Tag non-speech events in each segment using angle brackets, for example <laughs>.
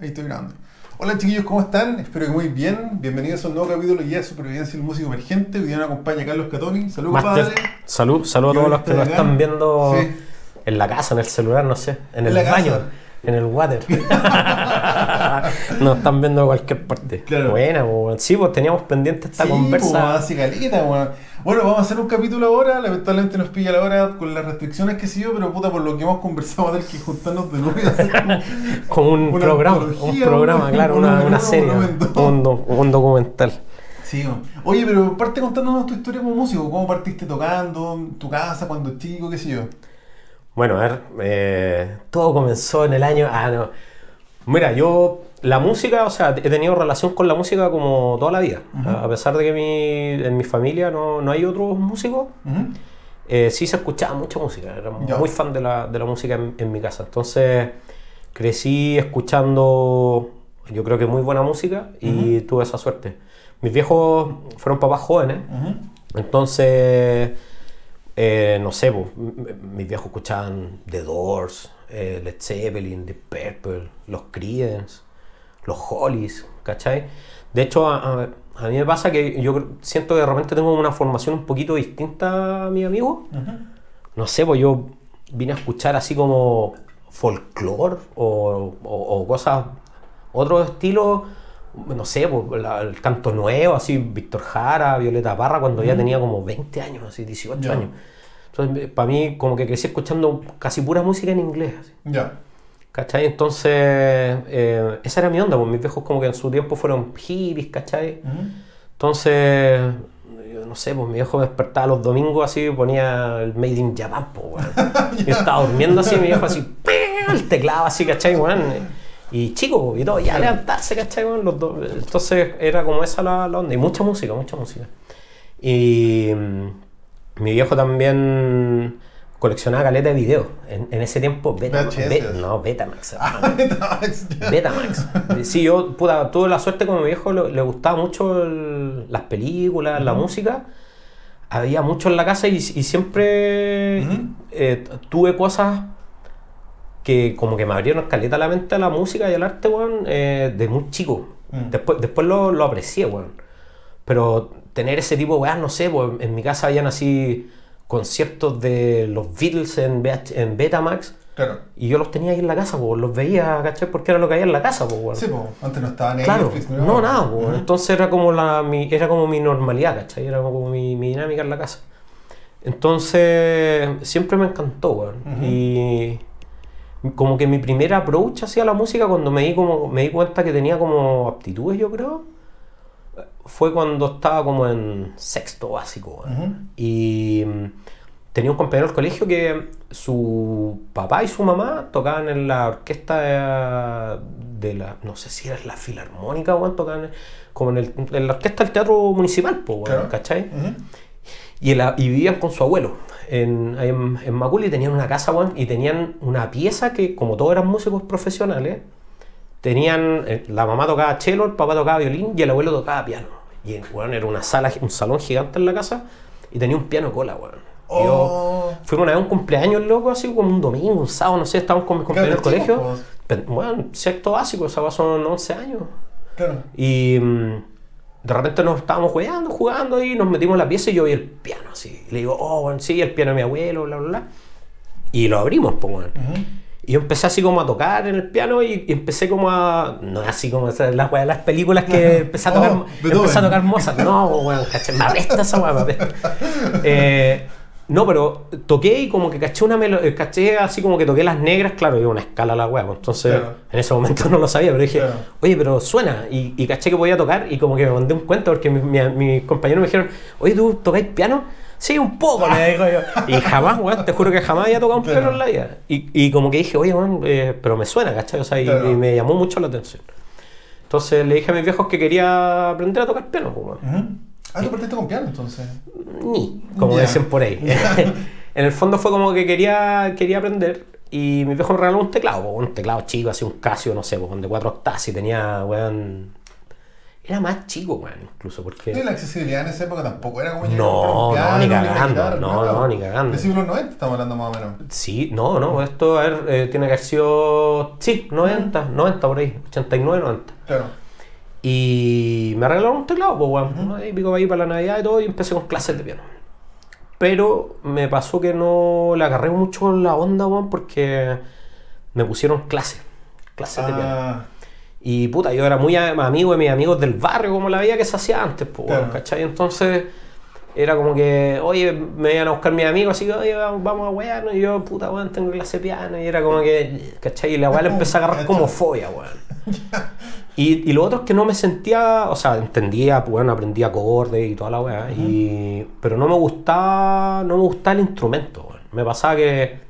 Ahí estoy grabando. Hola chiquillos, ¿cómo están? Espero que muy bien. Bienvenidos a un nuevo capítulo de Supervivencia del Músico Emergente. Hoy día me acompaña Carlos Catoni. Saludos, Máster, padre. salud, salud a todos los que nos están viendo Sí. en la casa, en el celular, no sé, en En el baño, casa. En el water. <laughs> nos están viendo de cualquier parte. Claro. Buena, sí, pues teníamos pendiente esta Sí, conversa. pues, así caleta, weón. Bueno, vamos a hacer un capítulo ahora. Lamentablemente nos pilla la hora con las restricciones que sí, pero puta, por lo que hemos conversado, del que juntarnos de nuevo y hacer <laughs> como- con un Una programa, un programa, claro, un una, serie, un, do- un documental. Sí. Oye, pero parte contándonos tu historia como músico. ¿Cómo partiste tocando? ¿En tu casa, cuando chico, qué sé yo? Bueno, a ver, eh, todo comenzó en el año. Ah, no. Mira, yo, la música, o sea, he tenido relación con la música como toda la vida. a, a pesar de que mi, en mi familia no, no hay otros músicos, Ujú. eh, sí se escuchaba mucha música. Era Ya. muy fan de la, de la música en, en mi casa. Entonces, crecí escuchando, yo creo que muy buena música y tuve esa suerte. Mis viejos fueron papás jóvenes. Entonces, eh, no sé, m- mis viejos escuchaban The Doors, eh, Led Zeppelin, The Purple, los Creedence, los Hollies, ¿cachai? De hecho, a, a- a mí me pasa que yo siento que de repente tengo una formación un poquito distinta a mi amigo. No sé, pues yo vine a escuchar así como folclore o, o- o cosas, otro estilo, no sé, pues, la- el canto nuevo, así Víctor Jara, Violeta Parra, cuando ya tenía como 20 años, así 18 Ya. años. Entonces, para mí, como que crecí escuchando casi pura música en inglés. Ya. ¿Cachai? Entonces, eh, esa era mi onda, pues mis viejos como que en su tiempo fueron hippies, ¿cachai? Ujú. Entonces, yo no sé, pues mi viejo me despertaba los domingos así y ponía el Made in Japan, pues, weón. <laughs> Yo estaba durmiendo así, mi viejo así, <laughs> ¡ping! el teclado así, ¿cachai, weón? Y chico, y todo, ya levantarse, ¿cachai, weón? Los dos. Entonces era como esa la, la onda, y mucha música, mucha música. Y mm, mi viejo también coleccionaba caleta de videos. En, en ese tiempo, Beta, VHS. Be- no, Betamax. <laughs> Ah, Betamax. Betamax. Sí, yo puta, tuve la suerte como mi viejo le, le gustaba mucho el- las películas, la música. Había mucho en la casa y, y siempre eh, tuve cosas que como que me abrieron caleta la mente a la música y al arte, weón, eh, de muy chico. Mm. Después, después lo, lo aprecié, weón. Pero tener ese tipo de weas, no sé, pues en mi casa habían así conciertos de los Beatles en, en Betamax. Claro. Y yo los tenía ahí en la casa, pues los veía, ¿cachai? Porque era lo que había en la casa, pues, weón. Sí, pues, antes no estaba en Claro, Netflix, no, nada, pues, entonces era como, la, mi, era como mi normalidad, ¿cachai? Era como mi, mi dinámica en la casa. Entonces, siempre me encantó, weón. Y como que mi primer approach hacia la música, cuando me di, como, me di cuenta que tenía como aptitudes, yo creo, fue cuando estaba como en sexto básico. Ujú. Y mm, tenía un compañero del colegio que su papá y su mamá tocaban en la orquesta de, la, no sé si era la filarmónica o tocaban como en, el- en la orquesta del teatro municipal, po, Claro. ¿cachai? Y, en la- y vivían con su abuelo en, en, en Macul y tenían una casa, weón, y tenían una pieza que, como todos eran músicos profesionales, tenían, eh, la mamá tocaba cello, el papá tocaba violín y el abuelo tocaba piano. Y, weón, era una sala, un salón gigante en la casa y tenía un piano cola, weón. Yo- Oh. Fuimos una vez a un cumpleaños, loco, así como un domingo, un sábado, no sé, estábamos con mis compañeros del Claro, colegio. chicos, Pero, Bueno, sexto básico, esa son 11 años. Claro. Y mm, de repente nos estábamos jugando, jugando y nos metimos en la pieza y yo vi el piano así. Y le digo, oh, bueno, sí, el piano de mi abuelo, bla, bla, bla. Y lo abrimos, pues, bueno. Y yo empecé así como a tocar en el piano y, y empecé como a. No es así como weas de las películas que <laughs> empecé a tocar, Oh, empecé a tocar Mozart. No, weón, caché, me apesta esa wea, me apesta. Eh, no, pero toqué y como que caché una melodía, caché así como que toqué las negras, claro, iba una escala la wea, pues, entonces Claro. en ese momento <laughs> no lo sabía, pero dije, Claro. oye, pero suena, y, y caché que podía tocar y como que me mandé un cuento porque mi- mi- mis compañeros me dijeron, oye, ¿tú tocáis piano? Sí, un poco, le digo yo. Y jamás, weón, te juro que jamás había tocado un Claro. piano en la vida. Y, y como que dije, oye, weón, eh, pero me suena, ¿cachai? O sea, y, me llamó mucho la atención. Entonces le dije a mis viejos que quería aprender a tocar piano, pues, weón. Ah, tú partiste con piano entonces. Ni, como Ya. dicen por ahí. <laughs> en el fondo fue como que quería, quería aprender y mi viejo me regaló un teclado, un teclado chico, así un Casio, no sé, de cuatro octavas y tenía, weón, era más chico, weón, incluso, porque... Y la accesibilidad en esa época tampoco era como No, no, ni cagando, no, no, ni cagando. De siglo 90 estamos hablando más o menos. Sí, no, no, esto a ver, eh, tiene que haber sido, sí, 90, 90 por ahí, 89, 90. Claro. Y me regalaron un teclado, pues, weón. Ahí pico ahí para la Navidad y todo, y empecé con clases de piano. Pero me pasó que no le agarré mucho la onda, weón, porque me pusieron clases, clases de piano. Ah, Y puta, yo era muy amigo de mis amigos del barrio, como la vida que se hacía antes, pues, weón, Claro. ¿cachai? Entonces era como que, oye, me iban a buscar mis amigos, así que, oye, vamos a wear, y yo, puta, weón, tengo clase de piano, y era como que, ¿cachai? Y la weá le empecé a agarrar <laughs> como fobia, weón. <laughs> Y, y lo otro es que no me sentía, o sea, entendía, bueno, aprendía acordes y toda la weá, y, pero no me gustaba, no me gustaba el instrumento, weón. Me pasaba que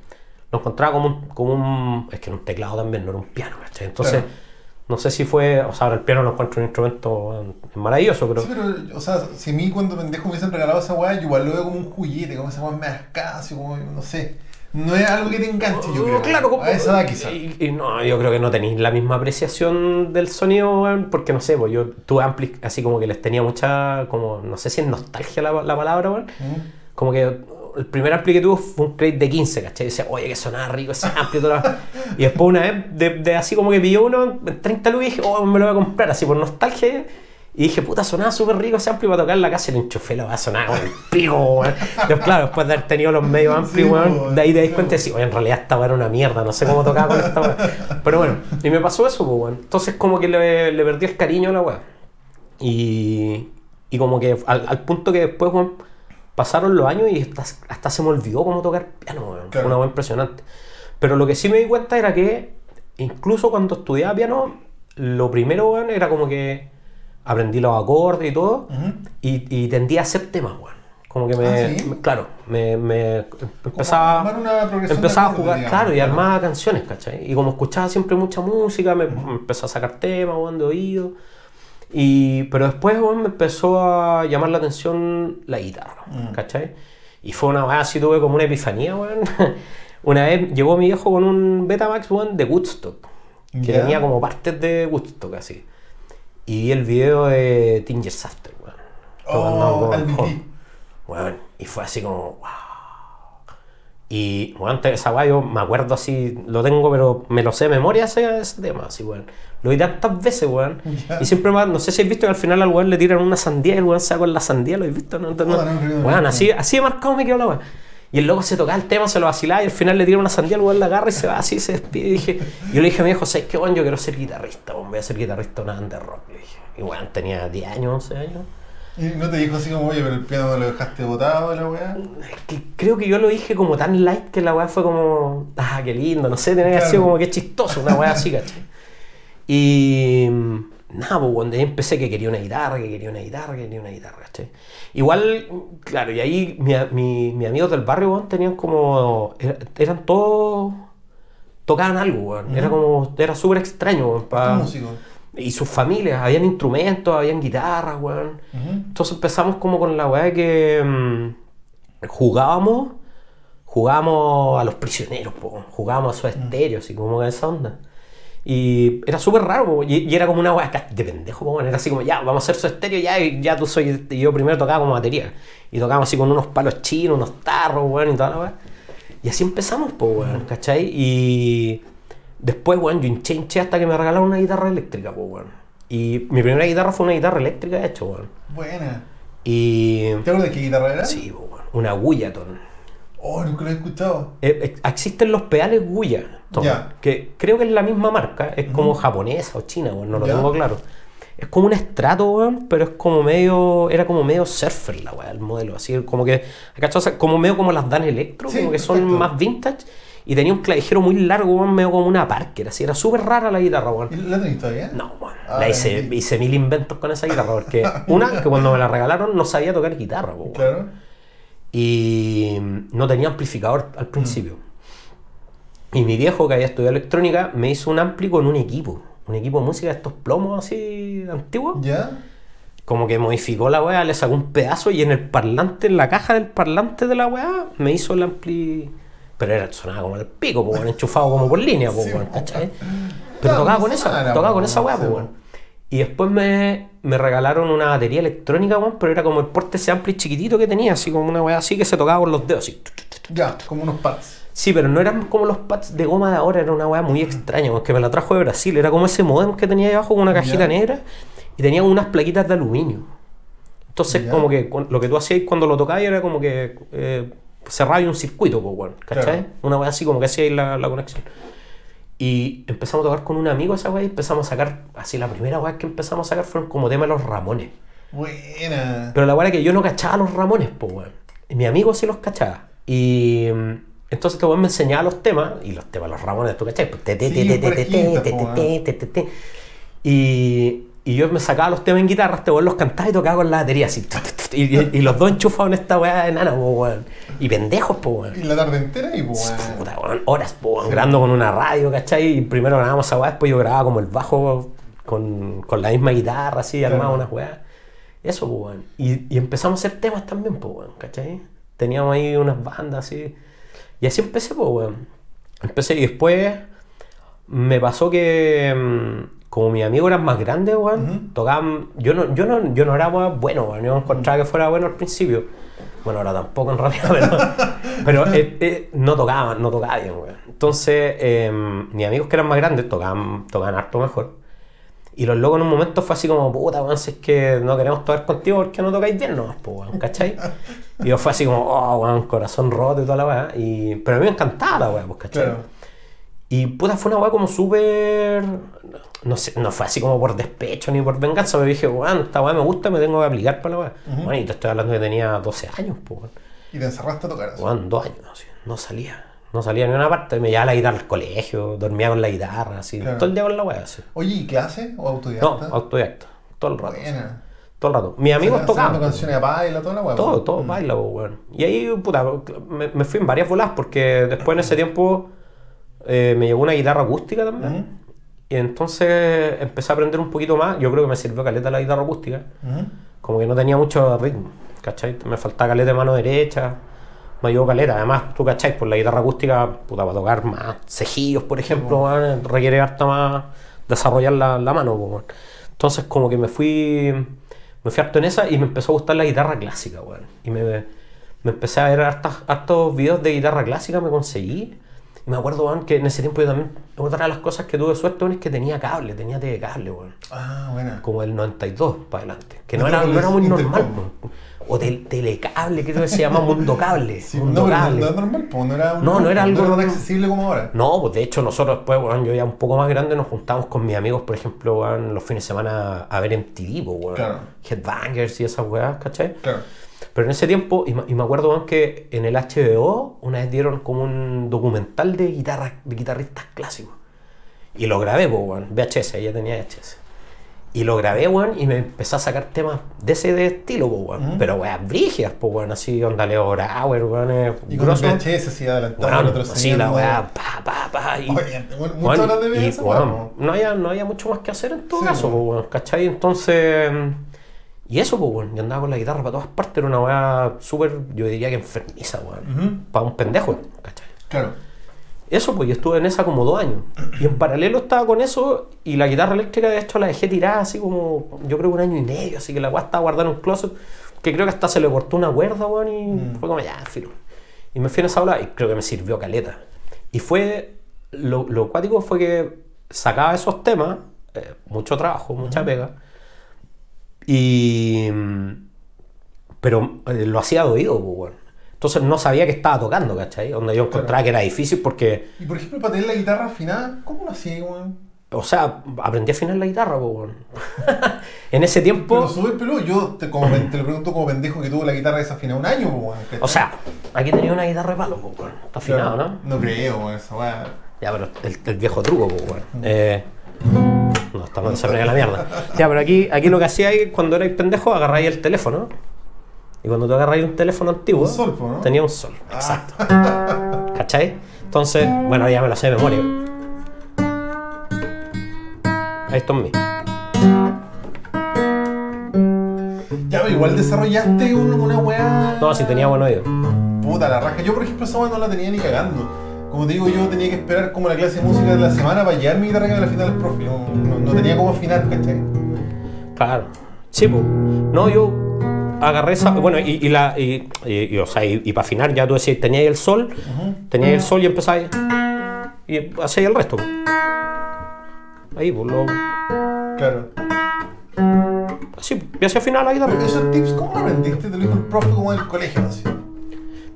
lo encontraba como un, como un, es que era un teclado también, no era un piano, ¿cachai? Entonces, Claro. no sé si fue, o sea, ahora el piano lo encuentro un instrumento maravilloso, pero... Sí, pero, o sea, si a mí cuando pendejo me hubiesen regalado esa weá, yo igual lo veo como un juguete, como esa weá me escaso, como, no sé. No es algo que te enganche, yo creo. Oh, Claro, como, A esa edad quizás. Y, y no, yo creo que no tenéis la misma apreciación del sonido, porque no sé, pues yo tuve ampli así como que les tenía mucha, como, no sé si es nostalgia la, la palabra. Mm. Como que el primer ampli que tuve fue un crate de 15, ¿cachai? Y decía, oye, que sonaba rico ese ampli. y toda <laughs> Y después una vez, de, de así como que pilló uno en 30 lucas y dije, oh, me lo voy a comprar, así por nostalgia. Y dije, puta, sonaba súper rico ese ampli para tocar en la casa y lo enchufé, lo va a sonar el pico, weón. Después, claro, después de haber tenido los medios ampli, Sí, weón, weón, de ahí te das sí, cuenta y decís, oye, en realidad esta era una mierda, no sé cómo tocaba con esta weá. Pero bueno, y me pasó eso, pues, weón. Entonces como que le, le perdí el cariño a la weá. Y, y como que al, al punto que después, weón, pasaron los años y hasta, hasta se me olvidó cómo tocar piano, weón. Fue una weá impresionante. Pero lo que sí me di cuenta era que incluso cuando estudiaba piano, lo primero, weón, era como que aprendí los acordes y todo, Ujú. y, y tendía a hacer temas, weón. Como que me, Ah, ¿sí? me- claro, me, empezaba, empezaba a jugar, digamos, claro, y armaba canciones, ¿cachai? Y como escuchaba siempre mucha música, me, me empezó a sacar temas, weón, de oído. Y, pero después, weón, me empezó a llamar la atención la guitarra, Mm. ¿cachai? Y fue una así, tuve como una epifanía, weón. <laughs> Una vez llegó mi viejo con un Betamax, weón, de Woodstock. Que tenía como partes de Woodstock, así. Y vi el video de Tinger's After, weón. Oh. Weón, y fue así como, wow. Y, antes esa weá yo me acuerdo así, lo tengo, pero me lo sé de memoria ese, ese tema, así, weón. Lo vi tantas veces, weón. <laughs> Ya. Y siempre más, no sé si habéis visto que al final al weón le tiran una sandía y el weón se con la sandía, ¿lo habéis visto? No, no, no, que Weón, no. así, así de marcado me quedó la weón. Y el loco se tocaba el tema, se lo vacilaba y al final le tira una sandía, el weón la agarra y se va así, se despide. Y dije, yo le dije a mi hijo, ¿sabes qué, weón? Yo quiero ser guitarrista, weón. Voy a ser guitarrista una banda de rock, le dije. Y weón, tenía 10 años, 11 años. Y no te dijo así como, oye, pero el piano lo dejaste botado, la weá. Es que creo que yo lo dije como tan light que la weá fue como, ah, qué lindo, no sé, tenía que haber Claro. sido como que chistoso, una weá así, <laughs> ¿cachai? Y mm, nada, pues cuando empecé que quería una guitarra, que quería una guitarra, que quería una guitarra, ¿cachai? Igual, claro, y ahí mi, mi- mis amigos del barrio, weón, tenían como, era- eran todos, tocaban algo, weón, era como, era súper extraño, weón, pa- y sus familias, habían instrumentos, habían guitarras, weón. Entonces empezamos como con la weá de que mm, jugábamos, jugábamos a los prisioneros, po, jugábamos a su estéreo, así como esa onda. Y era súper raro, y, y era como una weá de pendejo, po, era así como, ya, vamos a hacer su estéreo, ya, y ya tú soy, y yo primero tocaba como batería, y tocábamos así con unos palos chinos, unos tarros, weón, y toda la weá. Y así empezamos, pues, weón, ¿cachai? Y después, weón, yo hinché, hinché hasta que me regalaron una guitarra eléctrica, pues, weón. Y mi primera guitarra fue una guitarra eléctrica, de hecho, weón. Buena. Y. ¿Te acuerdas de qué guitarra era? Sí, weón, una Guyaton. Oh, nunca lo he escuchado. Eh, eh, existen los pedales Guyaton, Ya. que creo que es la misma marca, es como japonesa o china, no lo tengo claro. Es como un estrato, weón, pero es como medio. Era como medio surfer la weá, el modelo. Así como que. sea, como medio como las Dan Electro, Sí, como que son más vintage. Y tenía un clavijero muy largo, weón, medio como una Parker. Así era súper rara la guitarra, weón. ¿Y ¿La tenés todavía? No, weón. Ah, la hice mil inventos con esa guitarra. Porque, una, que cuando me la regalaron no sabía tocar guitarra, weón. Claro. Y no tenía amplificador al principio. Y mi viejo, que había estudiado electrónica, me hizo un ampli con un equipo. Un equipo de música de estos plomos así antiguos. ¿Ya? Como que modificó la weá, le sacó un pedazo y en el parlante, en la caja del parlante de la weá, me hizo el ampli. Pero era, sonaba como el pico, weón, enchufado como por línea, Sí, po. ¿cachai? Pero tocaba con esa, tocaba po, con esa weá, po. Y después me, me regalaron una batería electrónica, weón, pero era como el porte ese ampli chiquitito que tenía, así como una weá así que se tocaba con los dedos, así. Ya, como unos pads. Sí, pero no eran como los pads de goma de ahora, era una weá muy extraña, porque me la trajo de Brasil. Era como ese modem que tenía ahí abajo con una cajita Ya. negra y tenía unas plaquitas de aluminio. Entonces, Ya. como que lo que tú hacías cuando lo tocabas era como que eh, cerrabas un circuito, pues, weón, ¿cachai? Claro. Una weá así como que hacías la, la conexión. Y empezamos a tocar con un amigo esa weá y empezamos a sacar, así la primera weá que empezamos a sacar fueron como temas de los Ramones. Buena. Pero la weá que yo no cachaba los Ramones, pues, weón. Mi amigo sí los cachaba. Y mm, entonces este weón me enseñaba los temas, y los temas, los Ramones, ¿tú cachai? Pues. Y, y yo me sacaba los temas en guitarra, este weón los cantaba y tocaba con la batería así. <laughs> Y, y- y los dos enchufados en esta weá enana, weón. Y pendejos, pues, weón. Y la tarde entera y pues. weón. Puta, weón, horas, po, weón, grabando con una radio, ¿cachai? Y primero grabamos esa weá, después yo grababa como el bajo con, con la misma guitarra, así, armaba Claro. unas weas. Eso, pues, weón. Y, y empezamos a hacer temas también, pues, weón, ¿cachai? Teníamos ahí unas bandas así. Y así empecé, pues, weón. Empecé y después me pasó que mm, como mis amigos eran más grandes, weón, Ujú. tocaban. Yo no, yo no, yo no era weón, bueno, weón. Yo encontraba que fuera bueno al principio. Bueno, ahora tampoco en realidad, pero, <laughs> pero eh, eh, no tocaba, no tocaba bien, weón. Entonces, eh, mis amigos que eran más grandes tocaban, tocaban harto mejor. Y los locos en un momento fue así como, puta, weón, si es que no queremos tocar contigo porque no tocáis bien nomás, pues, weón, ¿cachai? <laughs> Y yo fue así como, oh, weón, corazón roto y toda la weá. Y... Pero a mí me encantaba la weá, pues, ¿cachai? Claro. Y puta, fue una weá como súper. No sé, no fue así como por despecho ni por venganza, pero dije, weón, esta weá me gusta, me tengo que aplicar para la weá. Ujú. Bueno, y te estoy hablando que tenía 12 años, pues, weón. Y te encerraste a tocar. Weón, dos años, así, no salía. No salía ni una parte, me llevaba la guitarra al colegio, dormía con la guitarra, así, Claro. todo el día con la weá, así. Oye, ¿y clase o No, autodidacta? autodidacta, todo el rato. Buena. Todo el rato. Mis amigos tocaban. canciones a baila, toda la weá. Todo, todo, baila, pues, weón. Y ahí, puta, me, me fui en varias bolas porque después en ese tiempo eh, me llegó una guitarra acústica también. Y entonces empecé a aprender un poquito más. Yo creo que me sirvió caleta la guitarra acústica. Ujú. Como que no tenía mucho ritmo, ¿cachai? Me faltaba caleta de mano derecha. Me ayudó caleta. Además, tú, ¿cachai? Por la guitarra acústica, puta, para tocar más cejillos, por ejemplo, requiere harta más desarrollar la, la mano, pues. Entonces, como que me fui, me fui harto en esa y me empezó a gustar la guitarra clásica, weón. Y me, me empecé a ver hartas- hartos videos de guitarra clásica, me conseguí. Me acuerdo, weón, que en ese tiempo yo también, otra de las cosas que tuve suerte, weón, es que tenía cable, tenía TV cable, weón Ah, buena. como el 92 para adelante. Que no No, era, no era muy normal. O tel- telecable, creo que se llama Mundo Cable. Sí, Mundo no, Cable. no es normal, pues, no era, un- No, no era algo- tan accesible como ahora. No, pues de hecho nosotros después, weón, yo ya un poco más grande nos juntamos con mis amigos, por ejemplo, weón, los fines de semana a ver MTV, weón. Claro. Headbangers y esas weas, ¿cachai? Claro. Pero en ese tiempo, y, me- acuerdo que en el HBO una vez dieron como un documental de, guitarra, de guitarristas clásicos. Y lo grabé, pues, weón, VHS, ya tenía VHS. Y lo grabé, weón, y me empecé a sacar temas de ese de estilo, weón. Ujú. Pero, weón, brígidas, pues, weón, así, onda Leo Brauer, weón, eh, Y con grosso. VHS así adelantado, el otro así la weá, pa, pa, pa. Y, Oye, bueno, muchas horas de po. no, había, no había mucho más que hacer en todo Sí, caso, po. weón, ¿cachai? Entonces, y eso, pues, weón, y andaba con la guitarra para todas partes, era una weá súper, yo diría que enfermiza, weón, para un pendejo, ¿cachai? Claro. Eso, pues, yo estuve en esa como dos años. Y en paralelo estaba con eso, y la guitarra eléctrica, de hecho, la dejé tirada así como, yo creo que un año y medio, así que la weá estaba guardada en un closet, que creo que hasta se le cortó una cuerda, weón, y Mm. fue como, ya, filo. Y me fui en esa ola y creo que me sirvió caleta. Y fue, lo, lo cuático fue que sacaba esos temas, eh, mucho trabajo, mucha pega, y... Pero eh, lo hacía de oído, pues, weón. Entonces no sabía que estaba tocando, ¿cachai? Donde yo encontraba que era difícil porque, Y por ejemplo, para tener la guitarra afinada, ¿cómo lo hacía, weón? o sea, aprendí a afinar la guitarra, pues, weón. <laughs> en ese tiempo, Pero súper peludo. Yo te, como, te lo pregunto como pendejo que tuvo la guitarra desafinada un año, pues, weón. o sea, aquí tenía una guitarra de palo, pues, weón. Está afinado, Claro. ¿no? No creo, weón, esa weá. Ya, pero el, el viejo truco, pues, weón. Eh, no, estamos se pega la mierda. Ya, pero aquí, aquí lo que hacía es cuando erais pendejo, agarráis el teléfono. Y cuando tú agarráis un teléfono antiguo, Un sol, ¿no? tenía un sol. Ah. Exacto. ¿Cachai? Entonces, bueno, ya me lo sé de memoria. Ahí está en mí. Ya, pero igual desarrollaste un- una weá. No, si tenía buen oído. Puta la raja. Yo, por ejemplo, esa weá no la tenía ni cagando. Como te digo, yo tenía que esperar como la clase de música de la semana para llevar mi guitarra que me la afinara el profe. No, no, no tenía cómo afinar, ¿cachai? Claro. Sí, pues. No, yo agarré esa. Bueno, y, y la. Y, y- y, o sea, y, para afinar, ya tú decías, tenías el sol, tenías el sol y empezáis. Y hacías el resto. Ahí, pues lo. Claro. Así, y hacia final la guitarra. Pero esos tips, ¿cómo lo aprendiste? Te lo dijo el profe como del colegio, así.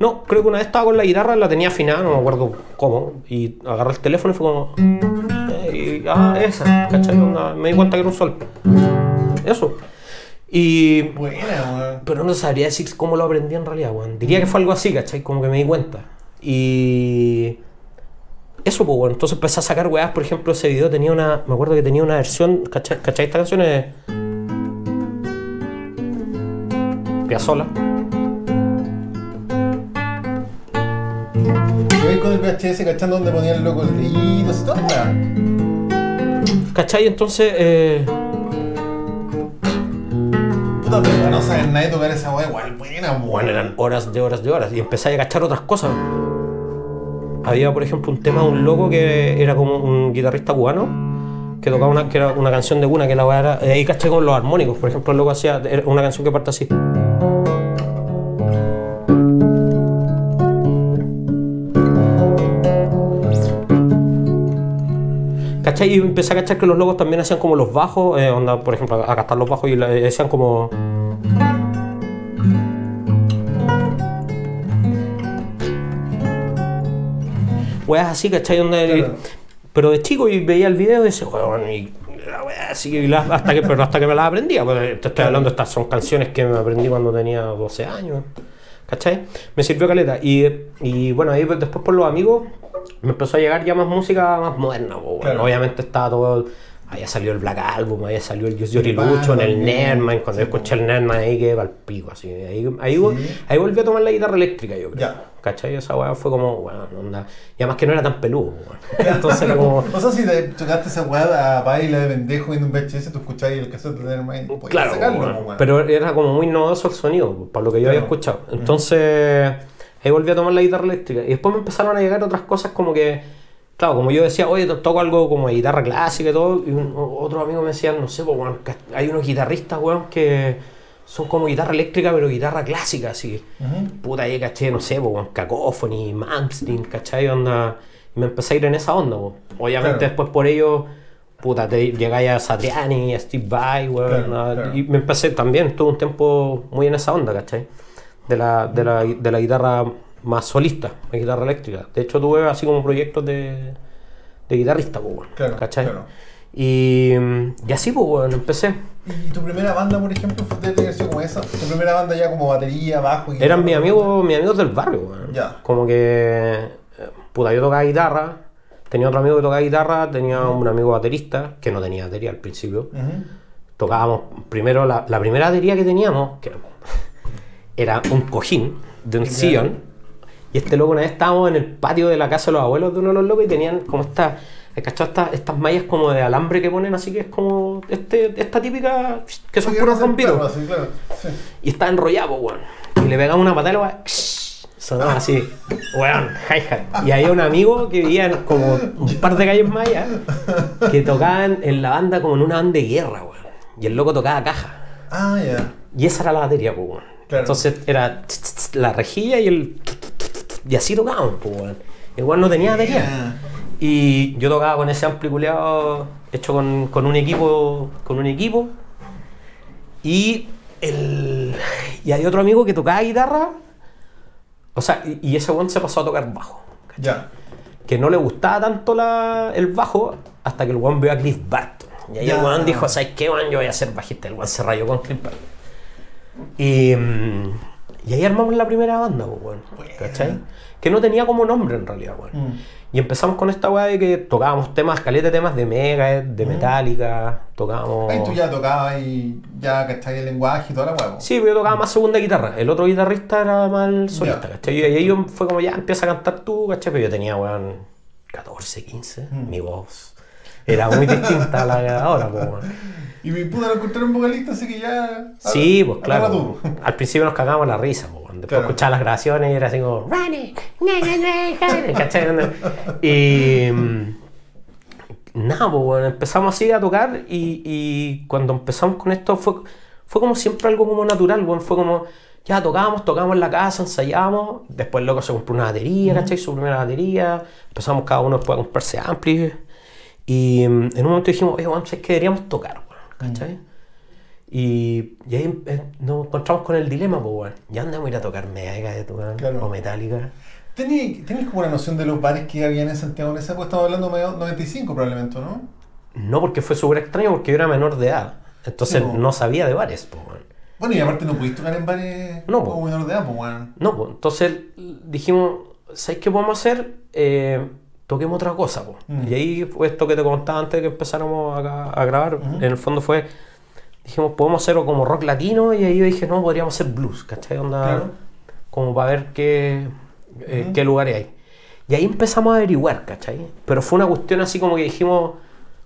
No, creo que una vez estaba con la guitarra, la tenía afinada, no me acuerdo cómo. Y agarré el teléfono y fue como. eh, y, ah, esa, ¿cachai? Onda, me di cuenta que era un sol. Eso. Y. Buena, weón. Pero no sabría decir cómo lo aprendí en realidad, weón. Diría que fue algo así, ¿cachai? Como que me di cuenta. Y. Eso, pues, bueno. Entonces empecé a sacar weas. Por ejemplo, ese video tenía una. Me acuerdo que tenía una versión. ¿Cachai? ¿Cachai? Esta canción es. Piazzolla. Yo voy con el VHS cachando donde ponía el loco el grito, así toda la weá. ¿Cachai? Entonces. Eh, Puta, pero no saber nadie tocar esa weá, igual buena. Bueno, eran horas de horas de horas. Y empecé a cachar otras cosas. Había, por ejemplo, un tema de un loco que era como un guitarrista cubano que tocaba una, que era una canción de una que la weá era. ahí caché con los armónicos. Por ejemplo, el loco hacía una canción que parte así. ¿Cachai? Y empecé a cachar que los locos también hacían como los bajos, eh, onda, por ejemplo, a gastar los bajos y eh, hacían como. weas así, ¿cachai? Onda, Claro. Pero de chico y veía el video y decía, weón, y la wea así, y la- hasta, que, pero hasta que me las aprendía. Pues, te estoy hablando, estas son canciones que me aprendí cuando tenía 12 años, ¿cachai? Me sirvió caleta. Y, y bueno, ahí después por los amigos me empezó a llegar ya más música más moderna. pues. Claro. Obviamente estaba todo. Había salido el Black Album, había salido el Just Your El Band, Nerdman. Cuando sí, yo escuché el Nerdman ahí quedé pa'l pico, así. Ahí, ahí, ahí volví a tomar la guitarra eléctrica, yo creo. Ya. ¿Cachai? Esa weá fue como, bueno, onda. Y además que no era tan peludo. <laughs> Entonces era como. O sea, si te tocaste esa weá a baila de pendejo viendo un VHS, tú escuchabas el cassette de tener más. podías Claro, sacarlo, pero era como muy novedoso el sonido, para lo que yo había escuchado. Entonces, ahí volví a tomar la guitarra eléctrica. Y después me empezaron a llegar otras cosas como que, claro, como yo decía, oye, to- toco algo como de guitarra clásica y todo. Y un, otro amigo me decían, no sé, pues, ca- hay unos guitarristas, weón, que son como guitarra eléctrica, pero guitarra clásica, así. Ujú. Puta, ahí caché, no sé, pues, Cacophony, Malmsteen, ¿cachai? Onda. Y me empecé a ir en esa onda, weón. Obviamente Claro. después por ello, puta, te llegáis a Satriani, a Steve Vai, weón. Claro, claro. Y me empecé también, tuve un tiempo muy en esa onda, ¿cachai? De la, de la, de la guitarra más solista, la guitarra eléctrica. De hecho, tuve así como proyectos de, de guitarrista, pues, Claro, ¿cachai? claro. Y, y así, pues, weón, empecé. ¿Y tu primera banda, por ejemplo, fue de sido como esa? ¿Tu primera banda ya como batería, bajo Eran mis amigos, mis amigos del barrio, weón. Ya. Como que, eh, puta, yo tocaba guitarra, tenía otro amigo que tocaba guitarra, tenía un amigo baterista, que no tenía batería al principio. Tocábamos, primero, la, la primera batería que teníamos, que era un cojín de un sillón, y este loco una vez estábamos en el patio de la casa de los abuelos de uno de los locos y tenían como esta. Estas, estas mallas como de alambre que ponen así que es como este, esta típica, que son puros rompidos. claro, sí, claro. Sí. Y está enrollado, weón. Y le pegamos una patada y weá, sonaba así, weón, hi-hat. Y había un amigo que vivía en como un par de calles más allá, que tocaban en la banda como en una banda de guerra, weón. Y el loco tocaba caja. Ah, ya. Y esa era la batería, pues, weón. Claro. Entonces era la rejilla y el. Y así tocábamos, pues. Igual no tenía batería. Ya. Y yo tocaba con ese ampli culeado hecho con, con un equipo. Con un equipo. Y el. Y hay otro amigo que tocaba guitarra. O sea, y, y ese weón se pasó a tocar bajo. Ya. Que no le gustaba tanto la, el bajo hasta que el weón vio a Cliff Barton. Y ahí el weón dijo, ¿sabes qué, weón? Yo voy a ser bajista. El weón se rayó con Cliff Barton. Y, mm, y ahí armamos la primera banda, pues. Buena. ¿Cachai? Que no tenía como nombre en realidad, weón. Mm. Y empezamos con esta weá de que tocábamos temas, caleta de temas de Mega, de Metallica, tocábamos... Ahí tú ya tocabas y ya cachai el lenguaje y toda la huevo. Sí, pero yo tocaba más segunda guitarra. El otro guitarrista era más el solista, Ya. ¿cachai? Y ahí yo fue como, ya, empieza a cantar tú, ¿cachai? Pero yo tenía, weón, 14, 15, Mm. mi voz era muy distinta a la de ahora, pues, weón. <laughs> Y mi puta lo encontré un vocalista, así que ya. Sí, pues claro. <laughs> Al principio nos cagábamos la risa, pues, weón. Después Claro. escuchaba las grabaciones y era así como, Ronnie, na, na, na, na", ¿cachai? Y. mm, Nada, pues, bueno, empezamos así a tocar y, y cuando empezamos con esto fue, fue como siempre algo como natural, weón. Fue como, ya tocábamos, tocábamos en la casa, ensayábamos. Después el loco se compró una batería, ¿cachai? Su primera batería. Empezamos cada uno después a comprarse amplis. Y mm, en un momento dijimos, oye, weón, es que deberíamos tocar, ¿cachai? Y, y ahí eh, nos encontramos con el dilema, pues, weón. Ya andamos a ir a tocar Megadeth, weón, Claro. o Metallica. ¿Tenéis como una noción de los bares que habían en Santiago en esa época? Estamos hablando de 95 probablemente, ¿no? No, porque fue súper extraño, porque yo era menor de edad. Entonces Sí, no sabía de bares, pues, weón. Bueno, y aparte no pudiste tocar en bares No, como po. menor de edad, pues, weón. No, pues, entonces dijimos, ¿sabes qué podemos hacer? Eh, toquemos otra cosa, pues. Mm. Y ahí fue esto que te contaba antes de que empezáramos a, a grabar. Ujú. En el fondo fue, dijimos, podemos hacerlo como rock latino. Y ahí yo dije, no, podríamos hacer blues, ¿cachai? Onda, Claro. Como para ver qué, eh, Ujú. qué lugares hay. Y ahí empezamos a averiguar, ¿cachai? Pero fue una cuestión así como que dijimos,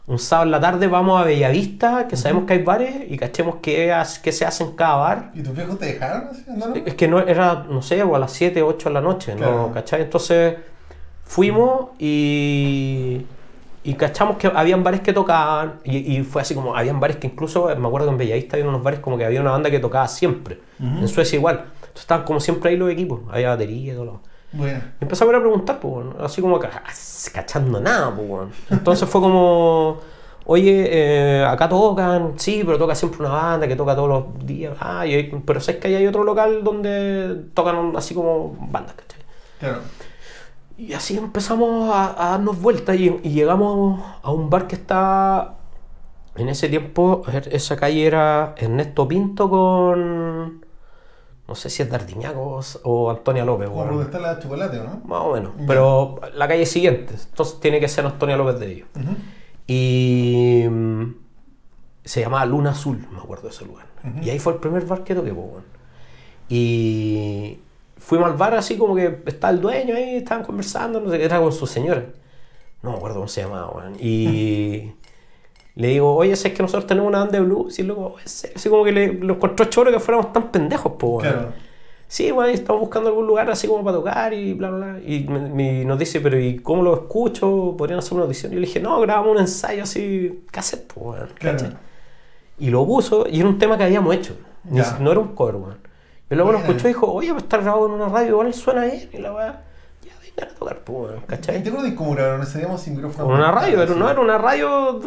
un sábado en la tarde vamos a Bellavista, que sabemos que hay bares, y cachemos qué, qué se hace en cada bar. ¿Y tus viejos te dejaron así? Es que no era, no sé, o a las 7, 8 de la noche, Claro. ¿no? ¿Cachai? Entonces fuimos y, y cachamos que habían bares que tocaban y, y fue así como, habían bares que incluso, me acuerdo que en Bellavista había unos bares como que había una banda que tocaba siempre. En Suecia igual. Entonces estaban como siempre ahí los equipos, había batería y todo lo Bueno. y empezamos a preguntar, pues, así como ca- cachando nada, pues. Entonces fue como, oye, eh, acá tocan, sí, pero toca siempre una banda que toca todos los días. Ah, y pero sabes que ahí hay otro local donde tocan así como bandas, ¿cachai? Claro. Y así empezamos a, a darnos vueltas y, y llegamos a un bar que está en ese tiempo, a ver, esa calle era Ernesto Pinto con, no sé si es Dardiñacos o Antonia López, weón. donde está la chocolate, ¿o ¿no? Más o menos. Pero la calle siguiente. Entonces tiene que ser Antonia López de ellos. Y mm, se llamaba Luna Azul, me acuerdo de ese lugar. Y ahí fue el primer bar que toqué. Y fuimos al bar así como que estaba el dueño ahí, estaban conversando, no sé qué, era con su señora. No me acuerdo cómo se llamaba, weón. Y <laughs> le digo, oye, es que nosotros tenemos una banda de blues. Y luego, así como que le, lo encontró choro que fuéramos tan pendejos, pues, weón. Claro. Sí, bueno, estamos buscando algún lugar así como para tocar y bla, bla, bla. Y me- me- nos dice, pero ¿y cómo lo escucho? ¿Podrían hacer una audición? Y yo le dije, no, grabamos un ensayo así, cassette, pues, weón, Claro. Y lo puso, y era un tema que habíamos hecho. Ni si- no era un cover, weón. Y luego lo escuchó y dijo, oye, va a estar grabado en una radio, igual suena bien. Y la weá, ya vengan a tocar, pues, weón, ¿cachai? ¿Te acuerdas cómo grabaron ese demo sin micrófono? Con una radio, pero Sí. no era una radio.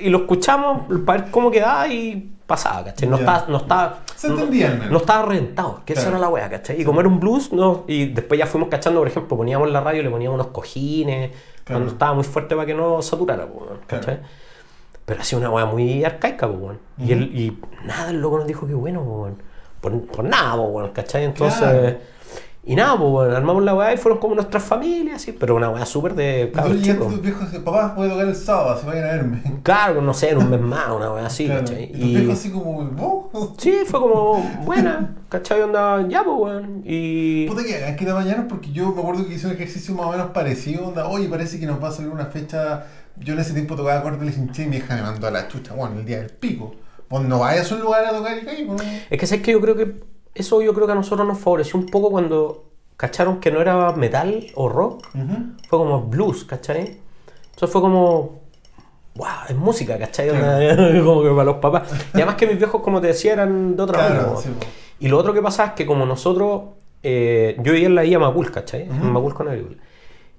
Y lo escuchamos para ver cómo quedaba y pasaba, ¿cachai? No estaba. No estaba Se no- entendía menos. no estaba reventado, que esa Claro. era la wea, ¿cachai? Y como era un blues, no, y después ya fuimos cachando, por ejemplo, poníamos en la radio, le poníamos unos cojines, Claro. cuando estaba muy fuerte para que no saturara, pues, weón, Claro. ¿cachai? Pero hacía una wea muy arcaica, pues, weón. y, y nada, el loco nos dijo que bueno, pues, weón. Por, por nada, pues, weón, ¿cachai? Entonces. Claro. Y nada, pues, weón, armamos la weá y fueron como nuestras familias, así, pero una weá súper de cabros chicos. tus viejos tocar el sábado, se vayan a verme. Claro, no sé, en un mes más, una weá así, Claro. ¿cachai? Y tus Y- viejos así como, ¿vos? Sí, fue como buena, ¿cachai? Onda, ya, pues, weón. Y. Puta que hagan que te mañana porque yo me acuerdo que hice un ejercicio más o menos parecido, onda, oye, parece que nos va a salir una fecha, yo en ese tiempo tocaba corte de hinché y mi hija me mandó a la chucha, bueno, el día del pico. Vos no vayas a un lugar a tocar y pues, Es que sabes que yo creo que eso yo creo que a nosotros nos favoreció un poco cuando cacharon que no era metal o rock, fue como blues, ¿cachai? Entonces fue como, wow, es música, ¿cachai? Claro. <laughs> Como que para los papás. Y además que mis viejos, como te decía, eran de otra Claro, sí. Y lo otro que pasa es que como nosotros, eh, yo vivía en la Villa Macul, ¿cachai? Ujú. En Macul con Agrícola.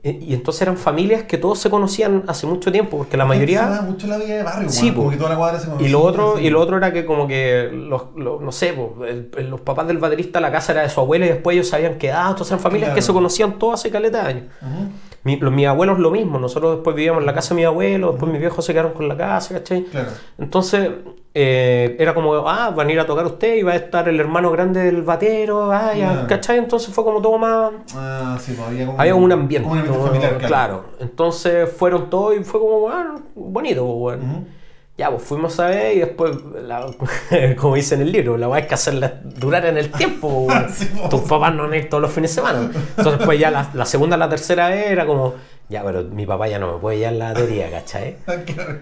Eh, Y entonces eran familias que todos se conocían hace mucho tiempo, porque la Se mayoría... da mucho la vida de barrio, Sí, como que toda la cuadra se conocía. Y lo otro, y lo otro era que como que los, los- no sé, po, el- los papás del baterista, la casa era de su abuela y después ellos se habían quedado, entonces eran familias que Claro. se conocían todas hace caleta de años. Ujú. Mi- los, mis abuelos lo mismo, nosotros después vivíamos en la casa de mi abuelo, después mis viejos se quedaron con la casa, ¿cachai? Claro. Entonces eh, era como, ah, van a ir a tocar usted y va a estar el hermano grande del batero, ah, ya. ¿cachai? Entonces fue como todo más... Ah, sí, pues había como Había un ambiente, como un ambiente familiar, claro. Entonces fueron todos y fue como, bueno, bonito, pues, bueno. Ya, pues fuimos a ver y después, la- <laughs> como dice en el libro, la weá hay que hacerla durar en el tiempo. weón. <laughs> Sí, po. Tus papás no a ir todos los fines de semana. Entonces, pues ya la, la segunda, la tercera era como, ya, pero mi papá ya no me puede llevar la batería, <laughs> ¿cachai?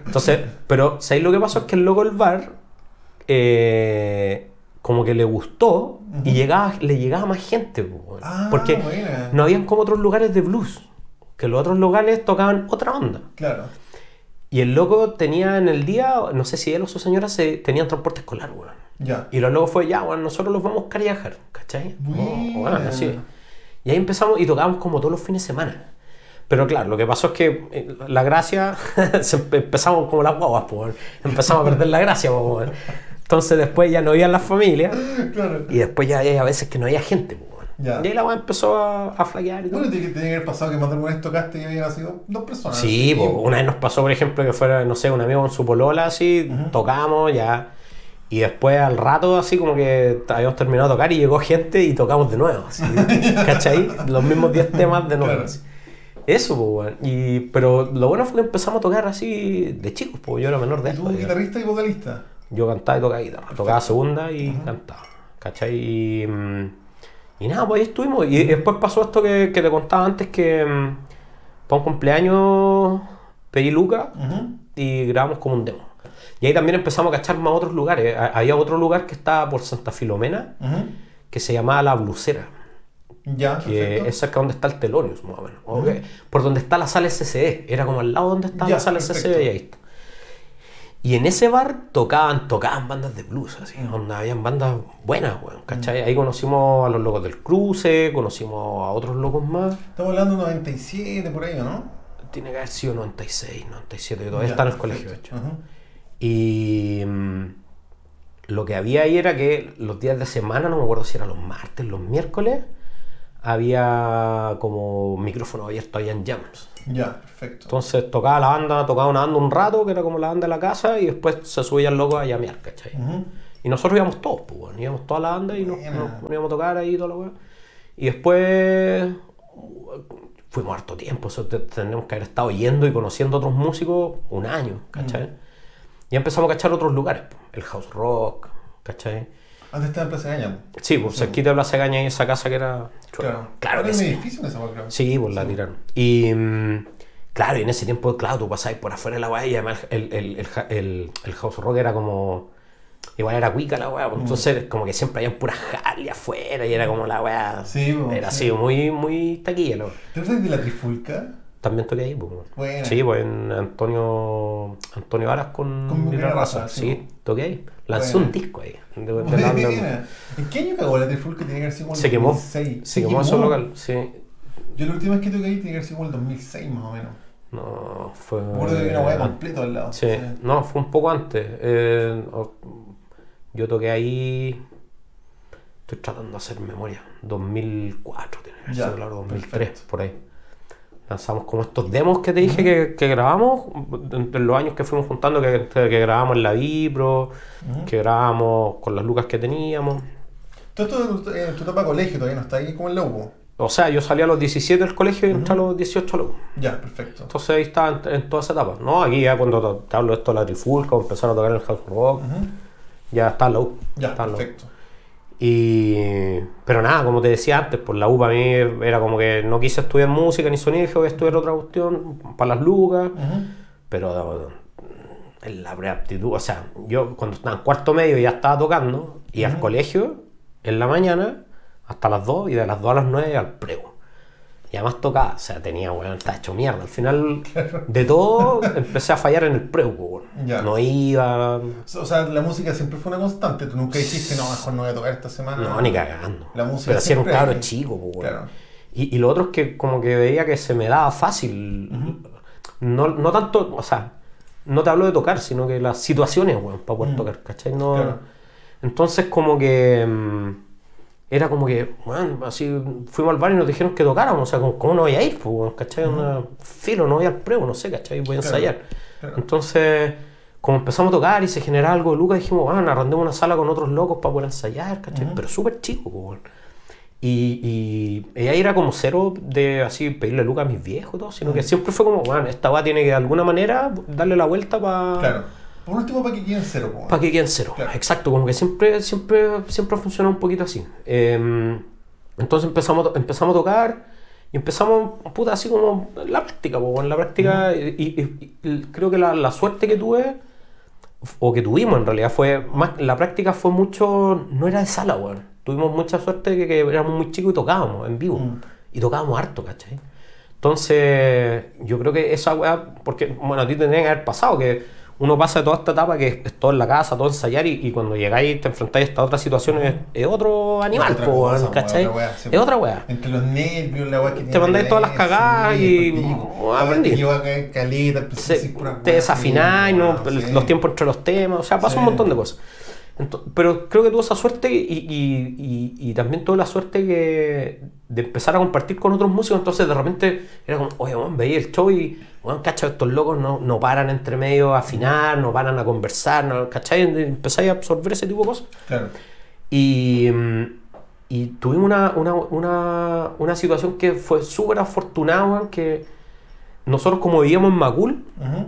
Entonces, pero ¿sabéis lo que pasó? Es que el loco del bar, eh, como que le gustó y llegaba, le llegaba más gente, weón. Ah, porque buena. no habían como otros lugares de blues, que los otros lugares tocaban otra onda. Claro. Y el loco tenía en el día, no sé si él o su señora se, tenían transporte escolar, weón. Ya. Y luego fue, ya, bueno, nosotros los vamos a dejar, ¿cachai? Oh, bueno, así. Y ahí empezamos y tocábamos como todos los fines de semana. Pero claro, lo que pasó es que eh, la gracia, <laughs> empezamos como las guaguas, pues, empezamos a perder la gracia, pues. Entonces después ya no había las familias Claro. y después ya había a veces que no había gente, pues. Ya. Y ahí la weá empezó a, a flaquear y todo. Bueno, tiene que haber pasado que más de alguna vez tocaste y habían sido dos personas. Sí, po, una vez nos pasó, por ejemplo, que fuera, no sé, un amigo con su polola, así, tocamos ya. Y después al rato, así como que habíamos terminado de tocar y llegó gente y tocamos de nuevo, así, <laughs> ¿cachai? Los mismos 10 temas de nuevo. Claro. así. Eso, pues. Y, pero lo bueno fue que empezamos a tocar así de chicos, pues yo era menor de ¿Y tú, edad. ya. guitarrista y vocalista? Yo cantaba y tocaba guitarra. Tocaba segunda y cantaba. ¿Cachai? Y, mm, y nada, pues ahí estuvimos. Y después pasó esto que, que te contaba antes, que mm, para un cumpleaños pedí Luca y grabamos como un demo. Y ahí también empezamos a cachar más otros lugares. Ha- Había otro lugar que estaba por Santa Filomena, que se llamaba La Blusera, Ya, que perfecto. es cerca donde está el Telonius, más o menos. O que- Por donde está la sala SCD. Era como al lado donde está Ya, la sala. SCD y ahí está. Y en ese bar tocaban, tocaban bandas de blues, así, donde habían bandas buenas, weón, ¿cachai? Ahí conocimos a los locos del cruce, conocimos a otros locos más. Estamos hablando de 97 por ahí, ¿o ¿no? Tiene que haber sido 96, 97, que todavía Ya, está en el perfecto. colegio, de hecho. Y mm, lo que había ahí era que los días de semana, no me acuerdo si eran los martes, los miércoles, había como micrófono abierto allá en Jams. Ya, perfecto. Entonces tocaba la banda, tocaba una banda un rato, que era como la banda de la casa, y después se subía el loco a llamear, ¿cachai? Ujú. Y nosotros íbamos todos, pues, bueno, íbamos toda la banda y nos, nos poníamos a tocar ahí y toda la weá. Y después fuimos harto tiempo, eso te- tenemos que haber estado yendo y conociendo otros músicos un año, ¿cachai? Y empezamos a cachar otros lugares, el house rock, ¿cachai? Antes estaba en Plaza Gaña. Sí, pues cerquita de Plaza Gaña y esa casa que era... Claro. claro que sí. edificio en esa creo. Sí, pues la tiraron. Y mm, claro, y en ese tiempo, claro, tú pasabas por afuera de la weá y además el, el, el, el- house rock era como. Igual era cuica la weá, pues, entonces como que siempre había puras Harley afuera y era como la weá. Sí, pues, Era sí. así, muy, muy taquilla. la. ¿Te acuerdas de la trifulca? También toqué ahí, pues. Buena. Sí, pues en Antonio Antonio Varas con, Con Raza. Sí. Sí, toqué ahí. Lancé Buena. un disco ahí. de- de la. ¿En qué año cagó la trifulca? Tiene que haber sido como el Se quemó. 2006. Se quemó ese local, sí. Yo la última vez que toqué ahí tiene que haber sido como el 2006 más o menos. No, fue. Me acuerdo que una hueá completa al lado. Sí, no, fue un poco antes. Eh, o- yo toqué ahí. Estoy tratando de hacer memoria. 2004, tiene que sido, claro, 2003, perfecto. por ahí. Lanzamos como estos demos que te dije que, que grabamos, entre los años que fuimos juntando, que, que grabamos en la Vipro, Ujú. que grabamos con las lucas que teníamos. Todo esto en tu etapa de colegio todavía no está ahí como el lobo. O sea, yo salí a los 17 del colegio y entré a los 18 a la U. Ya, perfecto. Entonces ahí estaba en, en toda esa etapa. No, aquí ya cuando te, hablo de esto de la trifulca, empezaron a tocar en el house rock, Ujú. ya está en la U. Ya, está en la U. Y, pero nada, como te decía antes, por la U para mí era como que no quise estudiar música ni sonido, dije voy a estudiar otra cuestión para las lucas, pero en la preaptitud, o sea, yo cuando estaba en cuarto medio ya estaba tocando y al colegio en la mañana hasta las 2 y de las 2 a las 9 al prego. Y además tocaba, o sea, tenía, weón, estaba hecho mierda. Al final de todo empecé a fallar en el prego, weón. No iba, O sea, la música siempre fue una constante. Tú nunca dijiste, no, mejor no voy a tocar esta semana. no, ni cagando. La música Pero si era un siempre cabro chico, weón. Claro. Y, y lo otro es que como que veía que se me daba fácil. no, no tanto, o sea, no te hablo de tocar, sino que las situaciones, weón, para poder tocar, ¿cachai? No, Claro. Entonces como que mm, era como que, weón, así fuimos al bar y nos dijeron que tocáramos, o sea, ¿cómo, no voy a ir? Pues, ¿cachai? Una- filo, no voy al pruebo, no sé, ¿cachai? Voy a Claro, ensayar. claro. Entonces, como empezamos a tocar y se generaba algo de Lucas, dijimos, bueno, arrendemos una sala con otros locos para poder ensayar, ¿cachai? Pero súper chico, pues. Y, y, ahí era como cero de así pedirle lucas a mis viejos y todo, sino que siempre fue como, bueno, esta va tiene que de alguna manera darle la vuelta para Claro. Por último, para que queden cero. po. que queden cero. Claro. Exacto, como que siempre, siempre, siempre ha funcionado un poquito así. Eh, entonces empezamos, empezamos a tocar y empezamos, puta, así como en la práctica, en la práctica, y, y- y creo que la, la suerte que tuve, o que tuvimos en realidad, fue más, la práctica fue mucho, no era de sala, weón. Tuvimos mucha suerte que éramos muy chicos y tocábamos en vivo. Mm. Y tocábamos harto, ¿cachai? Entonces, yo creo que esa weá, porque, bueno, a ti tendría que haber pasado que uno pasa toda esta etapa que es todo en la casa, todo ensayar y, y cuando llegáis te enfrentáis a esta otra situación es, es otro animal, Otra po, cosa, ¿cachai? otra wea, sí, es otra weá. Entre los nervios, la weá que Te mandáis todas las cagadas y- aprendí. Acá en caleta, Se- te desafináis, no, sí. los tiempos entre los temas, o sea, pasa Sí. un montón de cosas. Ento- pero creo que tuve esa suerte y, y- y- y también tuve la suerte que de empezar a compartir con otros músicos, entonces de repente era como, oye, weón, veía el show y, weón, cacha, estos locos no, no paran entre medio a afinar, no paran a conversar, no, ¿cachai? Empezáis a absorber ese tipo de cosas. Claro. Y, mm, y tuvimos una, una, una, una situación que fue súper afortunada, que nosotros como vivíamos en Macul, Ujú.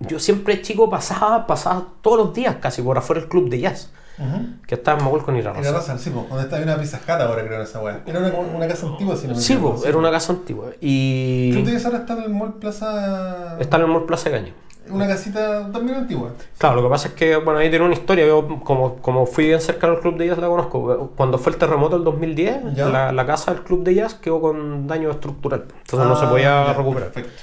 yo siempre chico pasaba, pasaba todos los días casi por afuera del club de jazz, Que estaba en Macul con Ira Era Rosa. Raza, sí, po, donde estaba una pizza Hut ahora creo esa weá. Era una, una casa antigua, si no me Sí, po, era una casa antigua. Y Jazz ahora está en el Mall Plaza. está en el Mall Plaza de Caño. Una casita también antigua. Claro, lo que pasa es que, bueno, ahí tiene una historia. Yo, como, como fui bien cercano al club de jazz, la conozco. Cuando fue el terremoto del 2010, Ya. la, la casa del club de jazz quedó con daño estructural. Entonces no se Ah, podía ya, recuperar. Perfecto.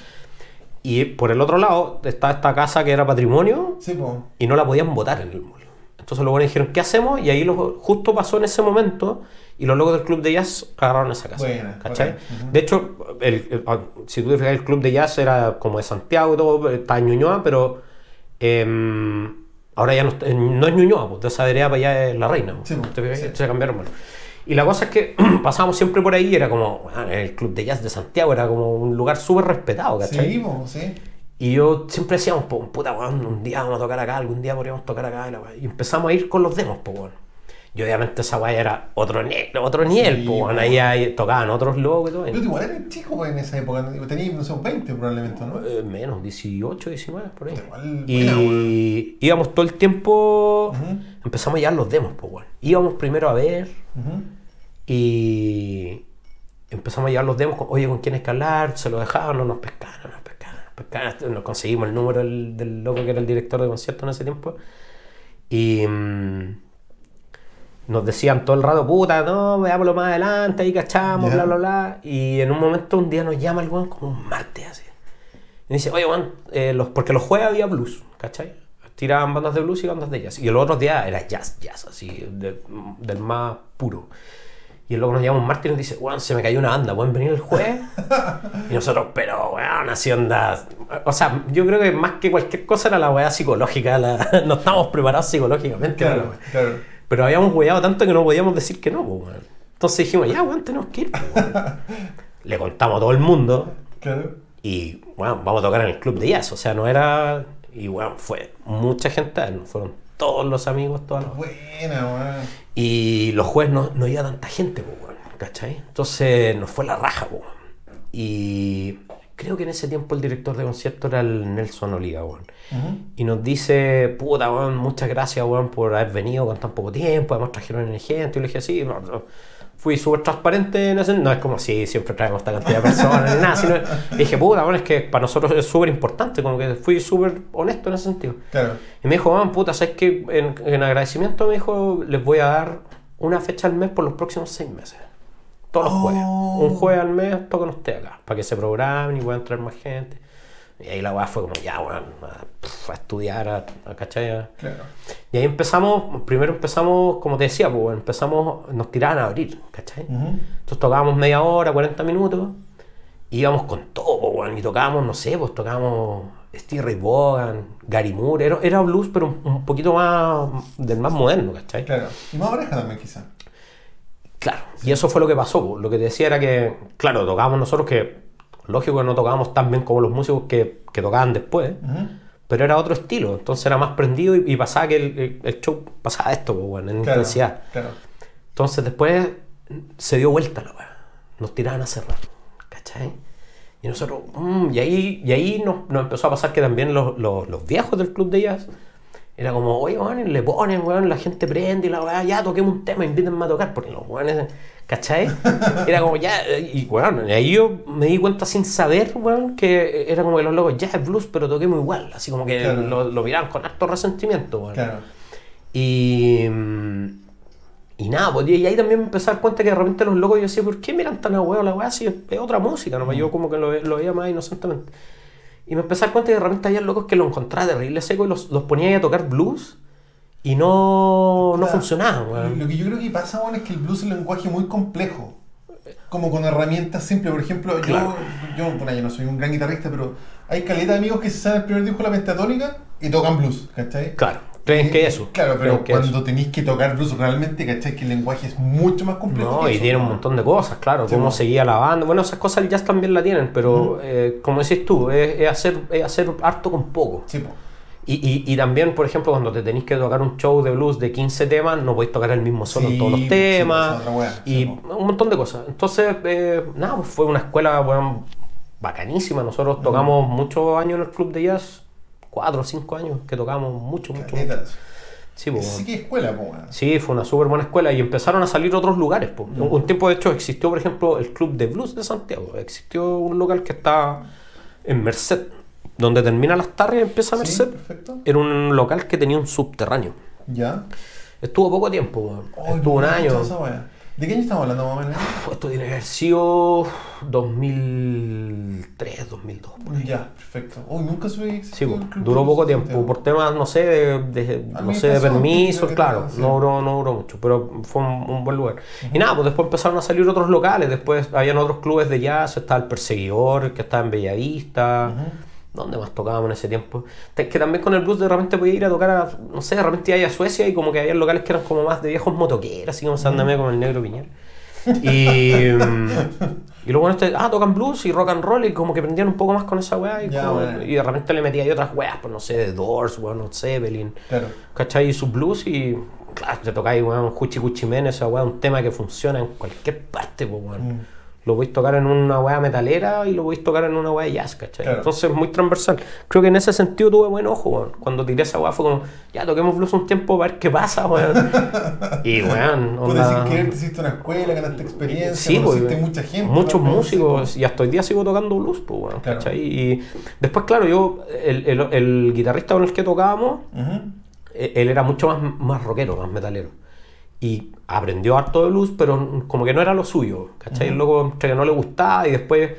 Y por el otro lado está esta casa que era patrimonio Sí, pues. y no la podían votar en el mall. Entonces los buenos dijeron, ¿qué hacemos? Y ahí lo- justo pasó en ese momento y los locos del club de jazz agarraron esa casa. Buena, ¿Cachai? De hecho, el, el- ah, si tú te fijas, el club de jazz era como de Santiago y todo, estaba en Ñuñoa, pero em, ahora ya no, está- no es Ñuñoa, pues de esa vereda para allá es La Reina. Sí, ¿Te fijas? sí. Se cambiaron. bueno. Y la cosa es que <clears throat> pasábamos siempre por ahí era como, bueno, el club de jazz de Santiago era como un lugar súper respetado, ¿cachai? Sí, po, sí. Y yo siempre decíamos, pues, puta, weón, un día vamos a tocar acá, algún día podríamos tocar acá. Y, empezamos a ir con los demos, pues, weón. Y obviamente esa weá era otro, nivel otro nivel, Sí, pues, weón. Ahí, ahí tocaban otros locos y todo. Pero igual eres chico pues, en esa época. Tenías, no sé, 20 probablemente, ¿no? Eh, menos, 18, 19, por ahí. Igual, Y íbamos todo el tiempo, empezamos a llevar los demos, pues, weón. Íbamos primero a ver y empezamos a llevar los demos, con, oye, ¿con quién hablar? Se lo dejaban, no nos pescaban, no nos no nos conseguimos el número del, del loco que era el director de concierto en ese tiempo. Y mm, nos decían todo el rato, puta, no, veámoslo más adelante, ahí cachamos, Ya. bla, bla, bla. Y en un momento, un día nos llama el weón como un martes así. Y dice, oye, weón, eh, los, porque los jueves había blues, ¿cachai? Tiraban bandas de blues y bandas de jazz. Y los otros días era jazz, jazz, así, de- del más puro. Y loco nos llama un martes y nos dice, weón, se me cayó una banda, ¿pueden venir el jueves? <laughs> y nosotros, pero, weón, así onda... O sea, yo creo que más que cualquier cosa era la weá psicológica, la- <laughs> no estábamos preparados psicológicamente. Claro, claro. Pero habíamos hueado tanto que no podíamos decir que no, pues, weón. Entonces dijimos, ya, weón, tenemos que ir. pues, weón. <laughs> Le contamos a todo el mundo Claro. y, bueno, vamos a tocar en el club de jazz. O sea, no era. Y, bueno, fue mucha gente, fueron todos los amigos, todas las. Buena, weón. Y los jueves no, no iba tanta gente, pues, weón, ¿cachai? Entonces nos fue la raja, pues. weón. Y creo que en ese tiempo el director de concierto era el Nelson Oliva, weón. Y nos dice, puta, weón, muchas gracias, weón, por haber venido con tan poco tiempo. Además trajeron gente. Y le dije, sí, no, no. Fui súper transparente en ese No es como si siempre traemos esta cantidad de personas ni nada. Sino, dije, puta, weón, es que para nosotros es súper importante. Como que fui súper honesto en ese sentido. Claro. Y me dijo, weón, puta, ¿sabes qué? En, en agradecimiento me dijo, les voy a dar una fecha al mes por los próximos seis meses. Todos los Oh. jueves. Un jueves al mes tocan ustedes acá. Para que se programen y puedan traer más gente. Y ahí la weá fue como, ya, weón, a, a estudiar, a, a ¿cachai? A- Claro. Y ahí empezamos, primero empezamos, como te decía, pues, empezamos, nos tiraban a abrir, ¿cachai? Ujú. Entonces tocábamos media hora, 40 minutos, y íbamos con todo, pues, bueno, y tocábamos, no sé, pues tocábamos Steve Ray Vaughan, Gary Moore, era, era blues, pero un, un poquito más, del más moderno, ¿cachai? Claro. Y más oreja también, quizás. Claro, y eso fue lo que pasó. po. Lo que te decía era que, claro, tocábamos nosotros que, lógico que no tocábamos tan bien como los músicos que, que tocaban después, pero era otro estilo. Entonces era más prendido y, y pasaba que el, el- show pasaba esto, bueno, en Claro. intensidad. Claro. Entonces después se dio vuelta la weá. Nos tiraban a cerrar, ¿cachai? Y nosotros, mm, y ahí, y ahí nos, nos empezó a pasar que también los, los, los viejos del club de jazz era como, oye, weón, le ponen, weón, la gente prende y la weá, ya toquemos un tema, invítenme a tocar, porque los weones, ¿cachai? <laughs> Era como, ya, y weón, y ahí yo me di cuenta sin saber, weón, que era como que los locos, ya es blues, pero toquemos igual, así como que Claro. lo, lo miraban con harto resentimiento, weón. Claro. Y, mm, y nada, pues, y ahí también me empecé a dar cuenta que de repente los locos yo decía, ¿por qué miran tan a huevo la weá si es, otra música? ¿no? Yo como que lo, lo veía más inocentemente. Y me empecé a dar cuenta que de repente había locos que lo encontraba terrible seco y los, los ponía ahí a tocar blues y no, no Claro. funcionaba, weón. Lo que yo creo que pasa, bueno, es que el blues es un lenguaje muy complejo. Como con herramientas simples. Por ejemplo, Claro. yo, yo, bueno, yo no soy un gran guitarrista, pero hay caleta de amigos que se saben el primer disco de la pentatónica y tocan blues, ¿cachai? Claro, creen que eso. Claro, pero cuando tenéis que tocar blues realmente, ¿cachai? Que el lenguaje es mucho más complejo. No, que y eso, tiene un montón de cosas, claro, Sí, cómo seguía la banda. Bueno, esas cosas el jazz también la tienen, pero eh, como decís tú, es, es hacer, es hacer harto con poco. Sí, po. Y, y, y también, por ejemplo, cuando te tenéis que tocar un show de blues de 15 temas, no podéis tocar el mismo solo en todos los temas. wea, y un montón de cosas. Entonces, eh, nada, pues fue una escuela bacanísima. Nosotros tocamos muchos años en el club de jazz, cuatro o cinco años que tocamos mucho, mucho. Mucho. Sí, pues, sí que es escuela, po. Sí, fue una súper buena escuela y empezaron a salir otros lugares. po. Un, un tiempo, de hecho, existió, por ejemplo, el Club de Blues de Santiago. Existió un local que está en Merced, donde termina las tardes y empieza Sí, Merced. perfecto. Era un local que tenía un subterráneo. Ya. Estuvo poco tiempo, estuvo un año. esa. ¿De qué año estamos hablando más o menos? Uf, Esto tiene que haber sido 2003, 2002. por ahí. Ya, perfecto. Uy, nunca supe que Sí, Club duró poco tiempo, por temas, no sé, de, de- no sé, de permisos, claro, sí. no duró, no duró mucho, pero fue un, un buen lugar. Y nada, pues después empezaron a salir otros locales, después habían otros clubes de jazz, estaba el Perseguidor, que estaba en Bellavista, ¿dónde más tocábamos en ese tiempo? Que también con el blues de repente podía ir a tocar a, no sé, de repente iba a Suecia y como que había locales que eran como más de viejos motoqueros, así como se andame como el negro Piñera. Y, mm, y luego este, ah, tocan blues y rock and roll y como que prendían un poco más con esa weá y, Ya, como- bueno. y de repente le metía ahí otras weas, pues no sé, de Doors, weón, no Zeppelin, Claro. ¿cachai? Y sus blues y claro, te tocáis, weón, Juchi Cuchi Men, esa weá, un tema que funciona en cualquier parte, pues weón. Mm. Lo podéis tocar en una weá metalera y lo podéis tocar en una weá de jazz, ¿cachai? Claro. Entonces muy transversal. Creo que en ese sentido tuve buen ojo, weón. Cuando tiré esa weá fue como, ya toquemos blues un tiempo para ver qué pasa, weón. <laughs> y weón, Puedes onda- querer te hiciste una escuela, ganaste experiencia, Sí, conociste pues, mucha gente. Muchos músicos, y hasta hoy día sigo tocando blues, pues, bueno, Claro. ¿cachai? Y después, claro, yo, el, el- el guitarrista con el que tocábamos, eh, él era mucho más, más rockero, más metalero. Y aprendió harto de blues, pero como que no era lo suyo, ¿cachai? El loco entre que no le gustaba y después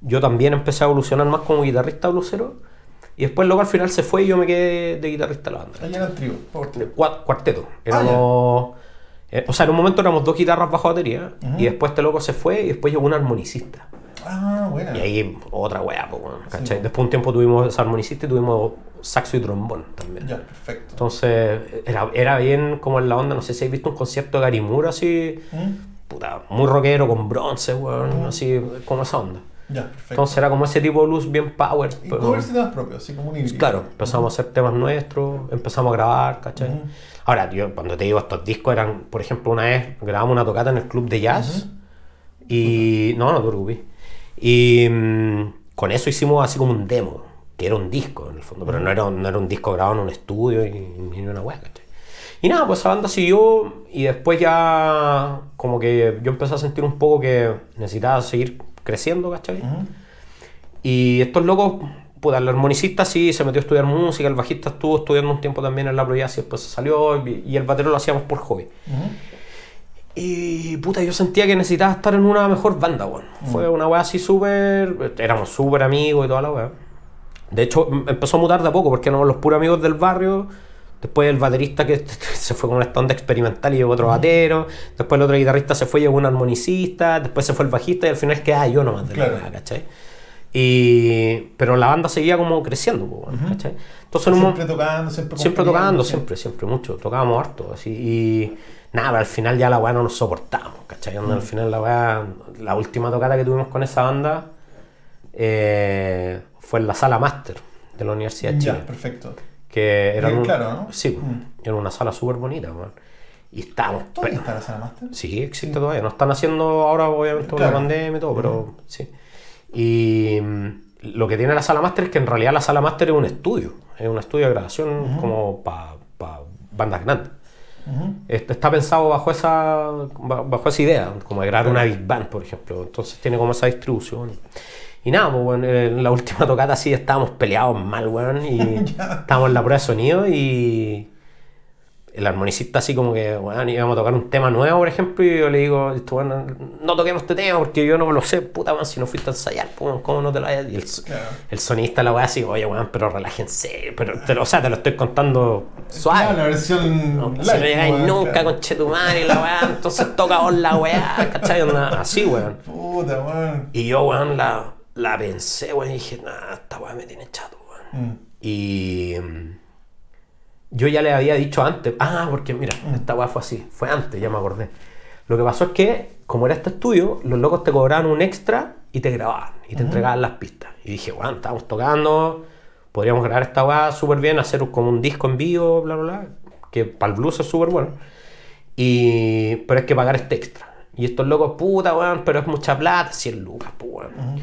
yo también empecé a evolucionar más como guitarrista bluesero. Y después luego al final se fue y yo me quedé de guitarrista de la banda. Ahí trío, por favor. Cua- cuarteto. Ah, Éramos, eh, o sea, en un momento éramos dos guitarras bajo batería Ujú. y después este loco se fue y después llegó un armonicista. Ah, buena. Y ahí otra weá, pues, bueno, ¿cachai? po. Después un tiempo tuvimos ese armonicista y tuvimos saxo y trombón también. Ya, perfecto. Entonces era, era bien como en la onda, no sé si habéis visto un concierto de Gary Moore así, ¿Mm? puta, muy rockero, con bronce, weón, así como esa onda. Ya, perfecto. Entonces era como ese tipo de blues bien power. y pero- covers y temas propios, así como un híbrido. Claro, empezamos a hacer temas nuestros, empezamos a grabar, ¿cachai? Ujú. Ahora, yo cuando te digo estos discos eran, por ejemplo, una vez grabamos una tocata en el club de jazz y... No, no te preocupes. Y mm, con eso hicimos así como un demo, que era un disco en el fondo, pero no era, no era un disco grabado en un estudio ni una hueá, ¿cachai? Y nada, pues esa banda siguió y después ya como que yo empecé a sentir un poco que necesitaba seguir creciendo, ¿cachai? Y estos locos, puta, el armonicista sí se metió a estudiar música, el bajista estuvo estudiando un tiempo también en la Pro Jazz y después se salió y, el batero lo hacíamos por hobby. Y puta, yo sentía que necesitaba estar en una mejor banda, weón. Fue una weá así súper. Éramos súper amigos y toda la weá. De hecho, em- empezó a mutar de a poco porque éramos los puros amigos del barrio. Después el baterista que <laughs> se fue con una onda experimental y llegó otro batero. Después el otro guitarrista se fue y llegó un armonicista. Después se fue el bajista y al final quedaba yo nomás de Claro. la weá, ¿cachai? Y... Pero la banda seguía como creciendo, ¿cachai? Entonces en un Siempre tocando, siempre Siempre tocando, siempre, siempre, mucho. Tocábamos harto, así. Y nada, pero al final ya la weá no nos soportamos, ¿cachai? Onda, Mm. Al final la weá, la última tocata que tuvimos con esa banda eh, fue en la sala máster de la Universidad de Chile. Ya, perfecto. Que era un- claro, ¿no? Sí, Mm. era una sala súper bonita. Y estábamos... ¿Todavía está la sala máster? Sí, existe todavía. No están haciendo ahora, obviamente, con la Claro. pandemia y todo, pero sí. Y mm, lo que tiene la sala máster es que en realidad la sala máster es un estudio. Es un estudio de grabación como para bandas grandes. Ujú. Est- Está pensado bajo esa, ba- bajo esa idea, como de grabar una big band, por ejemplo. Entonces tiene como esa distribución. Y nada, pues bueno, en la última <laughs> tocata sí estábamos peleados mal, weón. Y <laughs> <laughs> estábamos en la prueba de sonido y el armonicista así como que, bueno, íbamos a tocar un tema nuevo, por ejemplo, y yo le digo, bueno, no toquemos este tema porque yo no lo sé, puta, weón, si no fuiste a ensayar, pues, ¿cómo no te lo hayas? Y el, Claro. el sonista la weá así, oye, weón, pero relájense, pero, te lo- o sea, te lo estoy contando suave. Claro, la versión. No, light, si no llegáis weón, nunca claro. con Chetumare y la weá, entonces toca vos la weá, ¿cachai? Así, weón. Puta, weón. Y yo, weón, la, la pensé, weón, y dije, nah, esta weá me tiene chato, weón. Mm. Y mm, yo ya le había dicho antes, ah, porque mira, esta weá fue así, fue antes, ya me acordé. Lo que pasó es que, como era este estudio, los locos te cobraban un extra y te grababan y te entregaban las pistas. Y dije, weón, estábamos tocando, podríamos grabar esta weá súper bien, hacer como un disco en vivo, bla, bla, bla, que para el blues es súper bueno. Y, pero hay que pagar este extra. Y estos locos, puta, weón, pero es mucha plata, 100 lucas, pues, weón.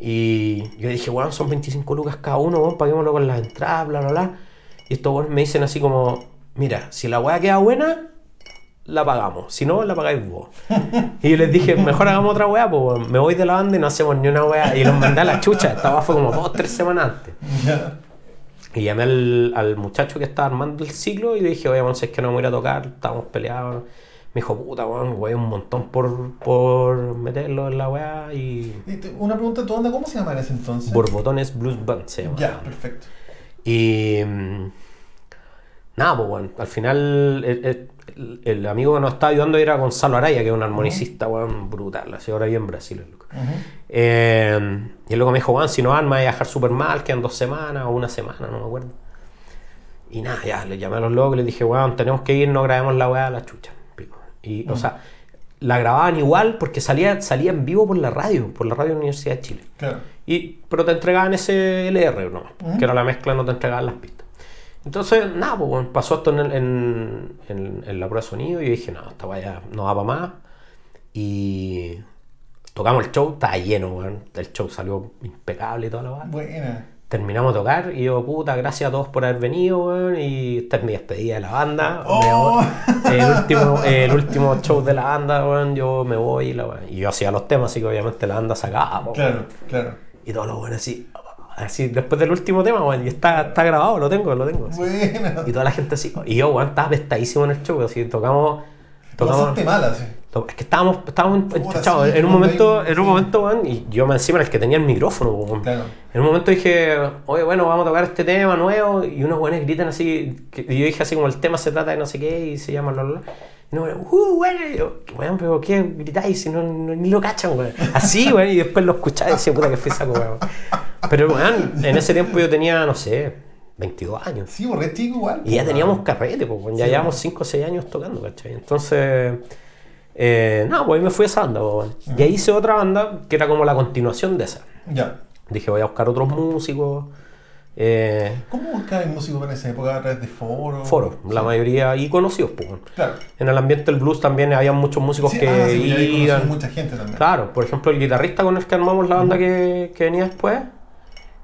Y yo dije, weón, son 25 lucas cada uno, weón, paguémoslo con las entradas, bla, bla, bla. Y estos me dicen así como, mira, si la weá queda buena, la pagamos. Si no, la pagáis vos. <laughs> y yo les dije, mejor hagamos otra weá, pues me voy de la banda y no hacemos ni una weá. Y los mandé a la chucha. Esta weá fue como dos, tres semanas antes. Y llamé al, al muchacho que estaba armando el ciclo y le dije, oye, weón, si es que no a ir a tocar, estábamos peleados. Me dijo, puta, weón, weón, un montón por, por meterlo en la weá y... Y te- Una pregunta, ¿tu onda cómo se llama en ese entonces? Borbotones Blues Band se llama. Ya, perfecto. Y... mm, Nada, pues bueno, al final el, el- el amigo que nos estaba ayudando era Gonzalo Araya, que es un armonicista, weón, brutal, así ahora vive en Brasil el loco. Ujú. Eh, y el loco me dijo, weón, si no van, me voy a dejar súper mal, quedan dos semanas o una semana, no me acuerdo. Y nada, ya, le llamé a los locos y les dije, weón, tenemos que ir, no grabemos la weá a la chucha. O sea, la grababan igual porque salía, salía en vivo por la radio, por la radio de la Universidad de Chile. Claro. Y, pero te entregaban ese LR nomás, Ujú. que era la mezcla, no te entregaban las pistas. Entonces, nada, pues bueno, pasó esto en, el- en, en- en la prueba de sonido y yo dije, no, esta vaya no va para más. Y tocamos el show, estaba lleno. El show salió impecable y toda la weá. Buena. Terminamos de tocar y yo, puta, gracias a todos por haber venido, weón. Y esta es mi despedida de la banda. Oh. El, último, el último show de la banda, weón. Yo me voy y la weá. Y yo hacía los temas, así que obviamente la banda sacaba, Claro, claro. y todos los buenos así, así después del último tema, weón, y está, está grabado, lo tengo, lo tengo. así. Buena. Y toda la gente así, y yo, weón, estaba apestadísimo en el show, así, tocamos, tocamos, pasaste mal así. Es que estábamos, estábamos sí, en un momento, en un momento, weón, y yo me encima era el que tenía el micrófono. Claro. En un momento dije, oye, bueno, vamos a tocar este tema nuevo, y unos buenos gritan así, que- y yo dije así como el tema se trata de no sé qué, y se llama bla. Y no, uh, bueno, y yo, weón, pero ¿qué gritáis si no, no- ni lo cachan, weón? Así, <laughs> weón, y después lo escuchaba y decía, puta que fui saco, weón. Pero, weón, en ese tiempo yo tenía, no sé, 22 años. Sí, porque es chico igual. Y ya teníamos weón. carrete, pues, ya Sí, llevamos 5 o 6 años tocando, ¿cachai? Entonces, eh, no, pues ahí me fui a esa banda, pues. Y ahí hice otra banda que era como la continuación de esa. Ya. Dije, voy a buscar otros músicos. Eh, ¿Cómo buscabas músicos en esa época a través de foros? foros, la mayoría, y conocidos, pues. Claro. En el ambiente del blues también había muchos músicos Sí, que ah, sí, conocí iban. mucha gente también. Claro, por ejemplo, el guitarrista con el que armamos la banda que, que venía después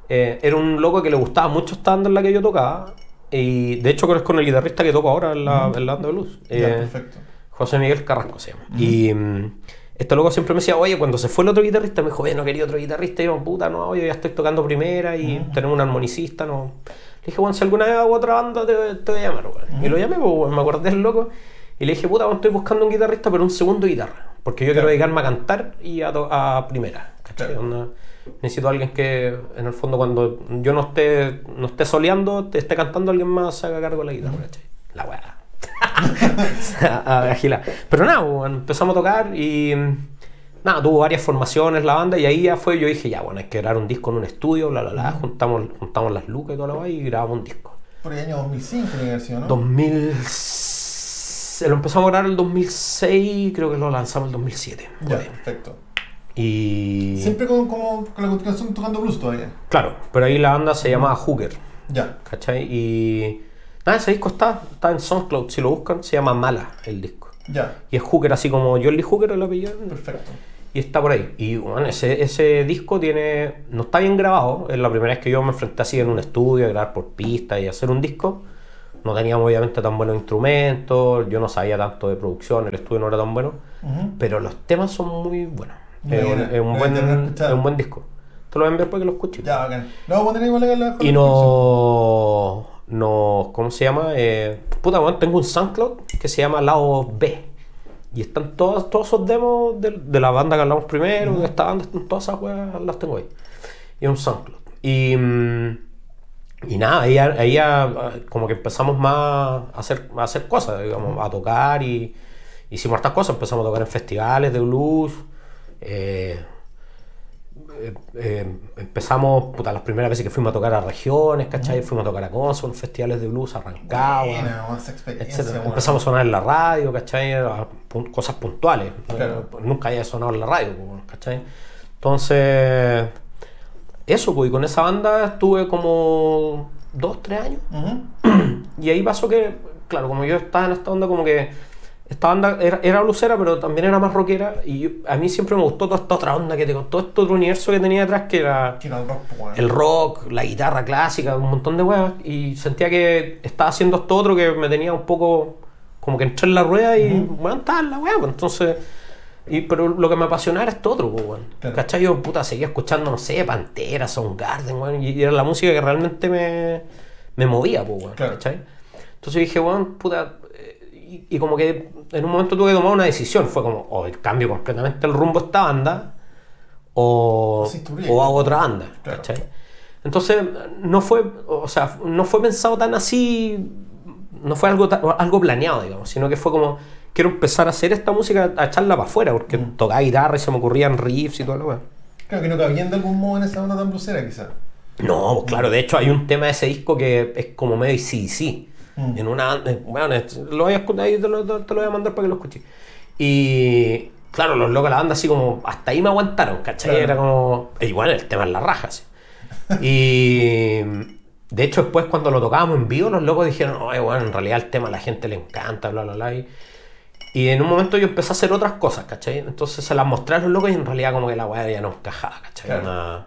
eh, era un loco que le gustaba mucho esta banda en la que yo tocaba. Y de hecho, creo que es con el guitarrista que toco ahora en la, en la banda de blues. Ya, Eh, perfecto. José Miguel Carrasco se llama. Y mm, este loco siempre me decía, oye, cuando se fue el otro guitarrista, me dijo, oye, no quería otro guitarrista. Y yo, puta, no, yo ya estoy tocando primera y tenemos un armonicista, no. Le dije, bueno, si alguna vez hago otra banda, te, te voy a llamar, weón. Y lo llamé, pues, me acordé del loco. Y le dije, puta, weón, estoy buscando un guitarrista, pero un segundo guitarra. Porque yo quiero dedicarme a cantar y a, a primera. ¿cachai? Claro. Necesito a alguien que, en el fondo, cuando yo no esté, no esté soleando, te esté cantando, alguien más se haga cargo de la guitarra, ¿cachai? La weá. <laughs> a, a. Pero nada, bueno, empezamos a tocar y mm, nada, tuvo varias formaciones la banda y ahí ya fue, yo dije, ya bueno, hay que grabar un disco en un estudio, bla, bla, bla, juntamos, juntamos las lucas y toda la weá y grabamos un disco. Por el año 2005 tiene que haber sido, ¿no? 2000... Lo empezamos a grabar el 2006, creo que lo lanzamos el 2007. por Ya, ahí. perfecto. Y... Siempre con, como, con la continuación tocando blues todavía. Claro, pero ahí la banda se llamaba Hooker, Ya. ¿cachai? Y... Nada, ese disco está, está en SoundCloud, si lo buscan, se llama Mala el disco. Ya. Y es Hooker, así como Jolly Hooker el apellido. Perfecto. Y está por ahí. Y bueno, ese, ese disco tiene. No está bien grabado. Es la primera vez que yo me enfrenté así en un estudio a grabar por pista y hacer un disco. No teníamos obviamente tan buenos instrumentos. Yo no sabía tanto de producción. El estudio no era tan bueno. Pero los temas son muy buenos. Muy Es un, bien, es un lo buen, voy tener que es un buen disco. Te lo voy a enviar para que lo escuches. Ya, bacán. Lo vamos a acá en la Y no. Nos ¿cómo se llama? Eh, puta, weón, tengo un SoundCloud que se llama Lado B. Y están todos, todos esos demos de, de la banda que hablamos primero, de esta banda, están todas esas weas, las tengo ahí. Y un SoundCloud. Y, mm, y nada, ahí, ahí ah, como que empezamos más a hacer, hacer cosas, digamos, a tocar y hicimos estas cosas. Empezamos a tocar en festivales de blues. eh, eh, eh, empezamos, puta, las primeras veces que fuimos a tocar a regiones, ¿cachai? Fuimos a tocar a Consul, festivales de blues, a Rancagua, Buena, weón, esa experiencia, etcétera. weón. Empezamos a sonar en la radio, ¿cachai? A pun- cosas puntuales. Claro. Eh, Nunca había sonado en la radio, pues, ¿cachai? Entonces, eso, pues, y con esa banda estuve como dos, tres años. <clears throat> Y ahí pasó que, claro, como yo estaba en esta onda, como que esta banda era, era blusera, pero también era más rockera. Y yo- a mí siempre me gustó toda esta otra onda que tengo, todo este otro universo que tenía detrás, que era el rock, pues, el rock, la guitarra clásica, un montón de weas. Y sentía que estaba haciendo esto otro que me tenía un poco como que entré en la rueda y, bueno, estaba en la wea, pues, entonces. Y, pero lo que me apasionaba era esto otro, pues, weón. Claro. ¿Cachai? Yo, puta, seguía escuchando, no sé, Pantera, Soundgarden, weón. Y, y era la música que realmente me, me movía, pues, weón. Claro. ¿Cachai? Entonces dije, weón, puta. Y, y como que en un momento tuve que tomar una decisión. Fue como, o cambio completamente el rumbo de esta banda, o, Sí, o hago otra banda, Claro. Entonces, no fue, o sea, no fue pensado tan así, no fue algo, algo planeado, digamos, sino que fue como, quiero empezar a hacer esta música, a echarla para afuera, porque Mm. tocaba guitarra y se me ocurrían riffs y todo lo demás. Creo que no cabían de algún modo en esa onda tan blusera, quizás. No, pues claro, de hecho hay un tema de ese disco que es como medio sí, Mm. En una. eh, Bueno, lo voy a escuchar, ahí te lo, te lo voy a mandar para que lo escuches. Y. Claro, los locos de la banda así como. Hasta ahí me aguantaron, ¿cachai? Claro. Era como. e igual el tema es la raja, sí. <laughs> Y. De hecho, después cuando lo tocábamos en vivo, los locos dijeron, oye, bueno, en realidad el tema a la gente le encanta, bla, bla, bla. Y, y en un momento yo empecé a hacer otras cosas, ¿cachai? Entonces se las mostré a los locos y en realidad como que la weá ya no encajaba, ¿cachai? Claro. Una-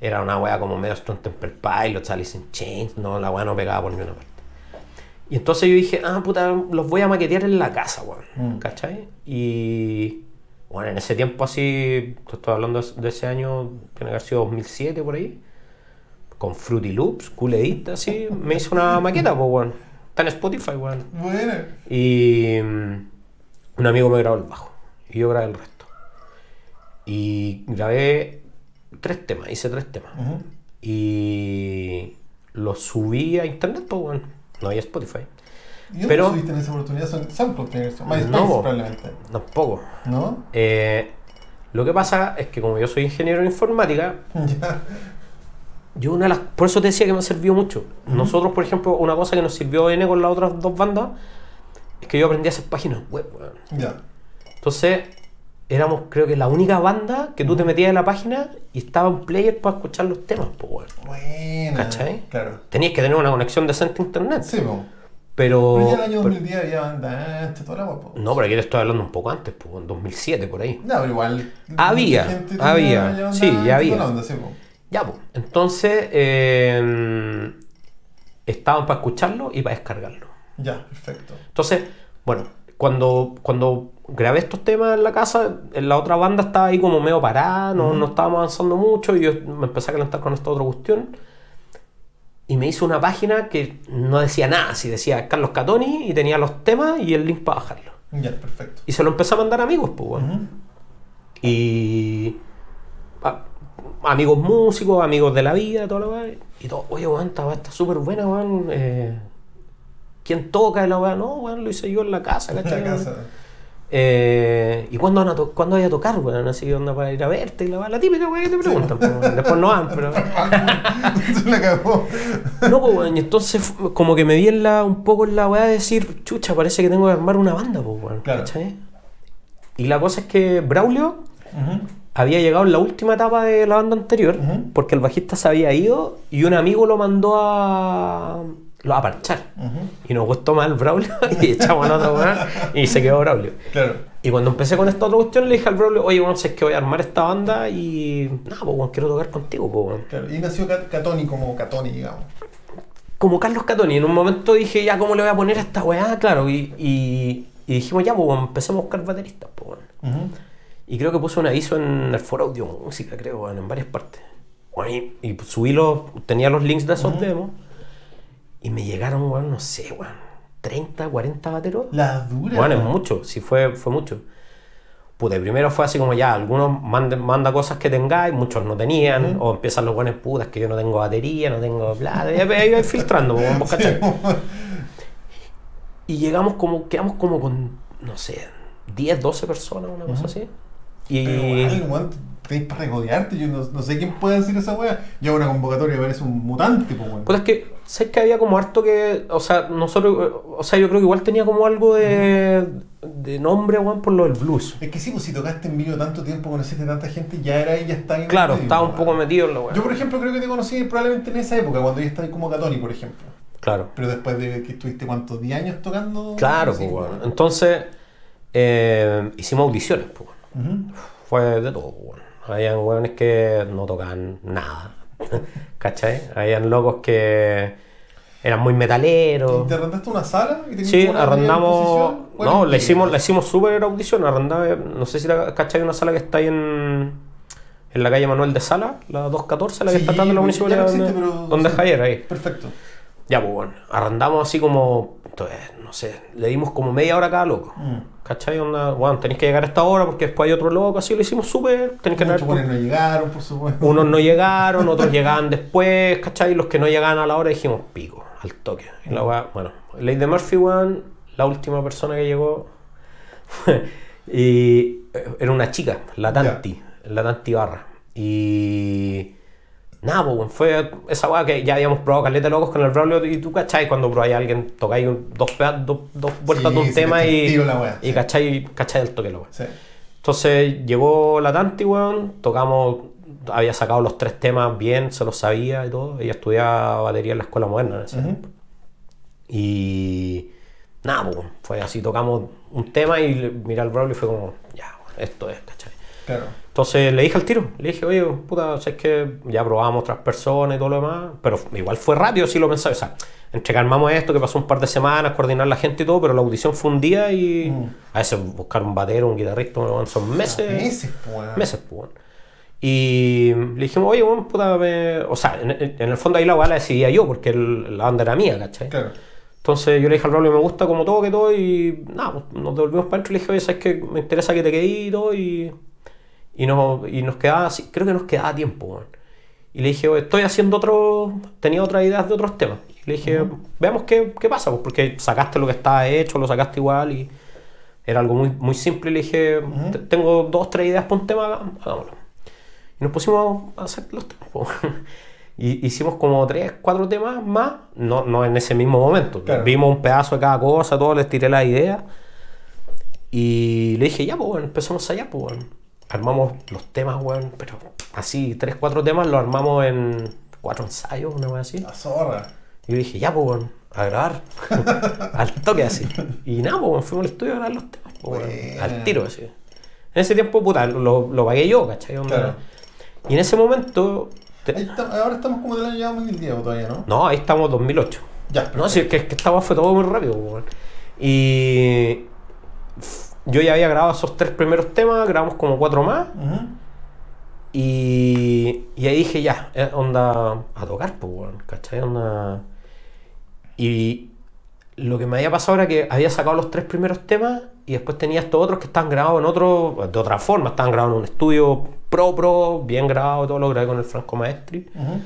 era una weá como medio Stone Temple Pilots, Alice in Chains, no, la weá no pegaba por ninguna parte. Y entonces yo dije, ah, puta, los voy a maquetear en la casa, weón. Mm. ¿Cachai? Y. Bueno, en ese tiempo así, te estoy hablando de- ese año, tiene que haber sido 2007 por ahí, con Fruity Loops, Cool Edit, así, me hice una maqueta, pues, weón. Está en Spotify, weón. Bueno. Y mm, un amigo me grabó el bajo y yo grabé el resto. Y grabé tres temas, hice tres temas. Y los subí a internet, pues bueno, no había Spotify. ¿Y Pero- subiste en esa oportunidad? Son SoundCloud. MySpace, No. probablemente. Tampoco. ¿No? Eh, lo que pasa es que como yo soy ingeniero en informática, <laughs> yo una de las... Por eso te decía que me sirvió mucho. Nosotros, por ejemplo, una cosa que nos sirvió N con las otras dos bandas, es que yo aprendí a hacer páginas web. Ya. Entonces, éramos creo que la única banda que tú te metías en la página y estaba un player para escuchar los temas, pues. Buena. ¿Cachai? Claro. Tenías que tener una conexión decente a internet. Sí, po. Pero... Pero ya en el año pero- 2010 había banda antes, toda la guapo. no, pero aquí te estoy hablando un poco antes, pues, en 2007, por ahí. Ya, pero igual. Había, había, sí, ya había. toda la onda, sí, po. Ya, pues. Entonces, eh, estaban para escucharlo y para descargarlo. Ya, perfecto. Entonces, bueno, cuando, cuando grabé estos temas en la casa, en la otra banda estaba ahí como medio parada, no, no estábamos avanzando mucho y yo me empecé a calentar con esta otra cuestión. Y me hizo una página que no decía nada, así decía Carlos Catoni y tenía los temas y el link para bajarlo. Ya, perfecto. Y se lo empecé a mandar a amigos, pues, bueno. Ujú. Y a- amigos músicos, amigos de la vida, todo lo que Y todo, oye, weón, está súper buena, weón. Eh, ¿Quién toca la weá? No, weón, lo hice yo en la casa, <laughs> En ¿cachai? la casa. Eh, ¿Y cuándo, van a cuándo voy a tocar, weón? Así onda para ir a verte y la. La típica weá que te preguntan, pues, weón. Después no van, pero. <laughs> La cagó. No, pues, weón. Y entonces, como que me di en la, un poco en la weá de decir, chucha, parece que tengo que armar una banda, pues, weón. Claro. ¿cachai? Y la cosa es que Braulio había llegado en la última etapa de la banda anterior, porque el bajista se había ido y un amigo lo mandó a, lo a parchar. Y nos gustó más el Braulio <laughs> y echamos al otro weón y se quedó Braulio. Claro. Y cuando empecé con esta otra cuestión le dije al Braulio, oye, bueno, sé que voy a armar esta banda y nada, pues weón, quiero tocar contigo, pues weón. Claro. Y nació Cat- Catoni como Catoni, digamos. Como Carlos Catoni, en un momento dije, ya, ¿cómo le voy a poner a esta weá? Claro, y, y, y dijimos, ya, pues empecemos a buscar bateristas, pues. Ujú. Y creo que puse un aviso en el foro audio música, creo, bueno, en varias partes. Bueno, y, y subí los, tenía los links de esos demos. Y me llegaron, weón, no sé, weón, 30, 40 bateros. Las duras. Bueno, es mucho, sí fue, fue mucho. Puta, y primero fue así como ya, algunos manden, manda cosas que tengáis, muchos no tenían, o empiezan los buenos putas que yo no tengo batería, no tengo bla, y ahí vais filtrando, vos <laughs> cachai. Y llegamos como, quedamos como con, no sé, 10, 12 personas, una cosa así. Y Pero igual, para regodearte. Yo no, no sé quién puede decir esa wea. Yo una convocatoria parece un mutante, pues, weón. Pues es que, sé que había como harto que, o sea, nosotros, o sea, yo creo que igual tenía como algo de, de nombre, weón, por lo del blues. Es que sí, pues si tocaste en vivo tanto tiempo, conociste tanta gente, ya era ahí, ya está ahí. Claro, medio, estaba un poco metido en la weá. Yo, por ejemplo, creo que te conocí probablemente en esa época, cuando ya estabas como Catoni, por ejemplo. Claro. Pero después de que estuviste, ¿cuántos? ¿10 años tocando? Claro, pues, weón. Entonces, eh, hicimos audiciones, pues. Ujú. Fue de todo, pues, weón. Habían weones que no tocaban nada. <laughs> ¿Cachai? Habían locos que eran muy metaleros. ¿Y ¿Te arrendaste una sala? y Sí, arrendamos. No, le hicimos, le hicimos súper audición. Arrendaba, no sé si la cachai una sala que está ahí en, en la calle Manuel de Sala, la 214, la que Sí, está atrás de la no municipalidad. existe, donde, donde sí. Javier, ahí. Perfecto. Ya, pues bueno, arrendamos así como, entonces, no sé, le dimos como media hora a cada loco. Mm. ¿Cachai? Onda, bueno, tenéis que llegar a esta hora porque después hay otro loco, así lo hicimos súper. Tenéis que Muchos no llegaron, por supuesto. Unos no llegaron, otros llegaban después, ¿cachai? Los que no llegaban a la hora dijimos pico, al toque. Y la weá, bueno, Lady Murphy, weón, la última persona que llegó, <laughs> y eh, era una chica, la Tanti, la Tanti Barra. Y nada, pues, fue esa weá que ya habíamos probado caleta locos con el Braulio y tú, ¿cachai? Cuando probáis a alguien, tocáis dos, dos, dos vueltas Sí, de un sí, tema te y, la y sí. ¿cachai? ¿cachai? el toque, la. Entonces llegó la Tanti, weón, tocamos, había sacado los tres temas bien, se los sabía y todo. Ella estudiaba batería en la escuela moderna en ese tiempo. Y nada, pues, fue así, tocamos un tema y miré al Braulio y fue como, ya, esto es, ¿cachai? Claro. Entonces le dije al tiro, le dije, oye, puta, sabes que ya probamos otras personas y todo lo demás, pero igual fue rápido, sí lo pensaba, o sea, entre que armamos esto, que pasó un par de semanas, coordinar la gente y todo, pero la audición fue un día y Mm. a veces buscar un batero, un guitarrista, son meses. Meses, pues. Meses, pues. Y le dijimos, oye, weón, puta, me-". o sea, en, el fondo ahí la weá la decidía yo, porque el- la banda era mía, ¿cachai? Claro. Entonces yo le dije al Raúl, me gusta como todo, que todo, y nada, pues, nos devolvimos para adentro y le dije, oye, ¿sabes qué? Me interesa que te quedes y todo, y, y, nos, y nos quedaba, así- creo que nos quedaba tiempo, weón. Y le dije, estoy haciendo otro, tenía otras ideas de otros temas. Y le dije, veamos qué, qué pasa, pues, porque sacaste lo que estaba hecho, lo sacaste igual, y era algo muy, muy simple, y le dije, "Te- tengo dos, tres ideas para un tema, hagámoslo. Y nos pusimos a hacer los temas. po. <laughs> Y hicimos como tres, cuatro temas más, no, no en ese mismo momento. Claro. Vimos un pedazo de cada cosa, todo, les tiré la idea. Y le dije, ya, pues, bueno, empezamos allá, pues, bueno. Armamos los temas, weón, pero así, tres, cuatro temas los armamos en cuatro ensayos, una vez así. La zorra. Y yo dije, ya, pues, bueno, a grabar. <laughs> al toque así. Y nada, pues, fuimos al estudio a grabar los temas, pues, bueno, al tiro así. En ese tiempo, puta, lo, lo pagué yo, ¿cachai? Claro. Y en ese momento. te- está- ahora estamos como del año ya 2010 o todavía, ¿no? No, ahí estamos 2008. Ya, No, si es que, es que esta weá fue todo muy rápido, weón. Y. Yo ya había grabado esos tres primeros temas, grabamos como cuatro más. Ujú. Y, y ahí dije, ya, eh, onda a tocar, pues, weón, ¿cachai? Onda... Y lo que me había pasado era que había sacado los tres primeros temas y después tenía estos otros que estaban grabados en otro, de otra forma, estaban grabados en un estudio pro, pro, bien grabado, todo lo grabé con el Franco Maestri. Ujú.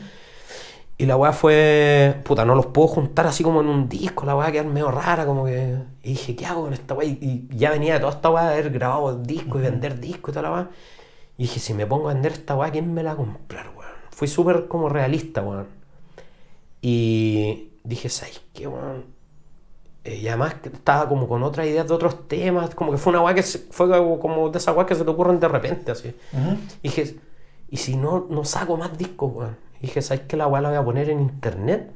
Y la weá fue, puta, no los puedo juntar así como en un disco, la weá quedar medio rara, como que. Y dije, ¿qué hago con esta weá? Y ya venía de toda esta weá de haber grabado disco y vender disco y toda la weá. Y dije, si me pongo a vender esta weá, ¿quién me la va a comprar, weón? Fui súper como realista, weón. Y dije, ¿sabes qué, weón? Eh, y además estaba como con otras ideas de otros temas, como que fue una weá que se- fue como, de esas weas que se te ocurren de repente, así. Ujú. Y dije, ¿y si no, no saco más discos, weón? Y dije, ¿sabes qué? La weá la voy a poner en internet.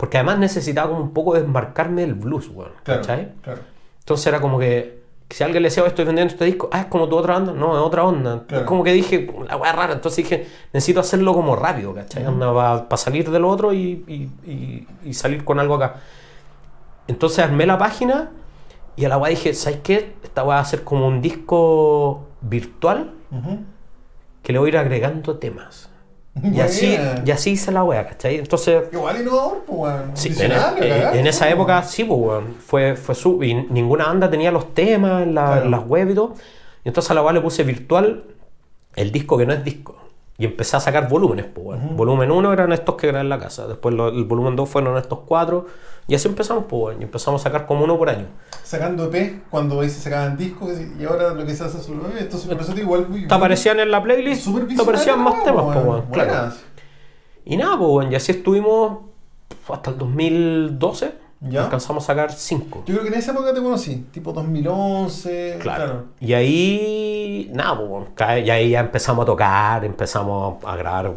Porque además necesitaba como un poco desmarcarme del blues, weón. Claro. ¿Cachai? Claro. Entonces era como que, si alguien le decía, "Oh, estoy vendiendo este disco, ah, es como tu otra onda. No, es otra onda. Claro. Como que dije, la weá es rara. Entonces dije, necesito hacerlo como rápido, ¿cachai? Para salir del otro y, y- y- y salir con algo acá. Entonces armé la página y a la weá dije, ¿sabes qué? Esta weá va a ser como un disco virtual Ujú. que le voy a ir agregando temas. Y así, y así hice la wea, ¿cachai? Entonces, Igual innovador, pues, weón. Sí, en, Visionario, en- en esa época sí, pues, weón. Fue, fue su, y ninguna banda tenía los temas la- Claro. las web y todo. Y entonces a la weá le puse virtual el disco que no es disco. Y empecé a sacar volúmenes, pues, weón. Volumen 1 eran estos que grabé en la casa. Después lo- el volumen 2 fueron estos cuatro. Y así empezamos, pues. Y empezamos a sacar como uno por año. Sacando EP cuando ahí se sacaban discos y ahora lo que se hace es solo EP. Entonces, por eso te igual. Te aparecían en la playlist, te aparecían más temas, pues, weón. Claro. Y nada, pues. Y así estuvimos hasta el 2012. Ya. Alcanzamos a sacar 5. Yo creo que en esa época te conocí, tipo 2011. Claro. Y ahí, nada, pues, y ahí ya empezamos a tocar, empezamos a grabar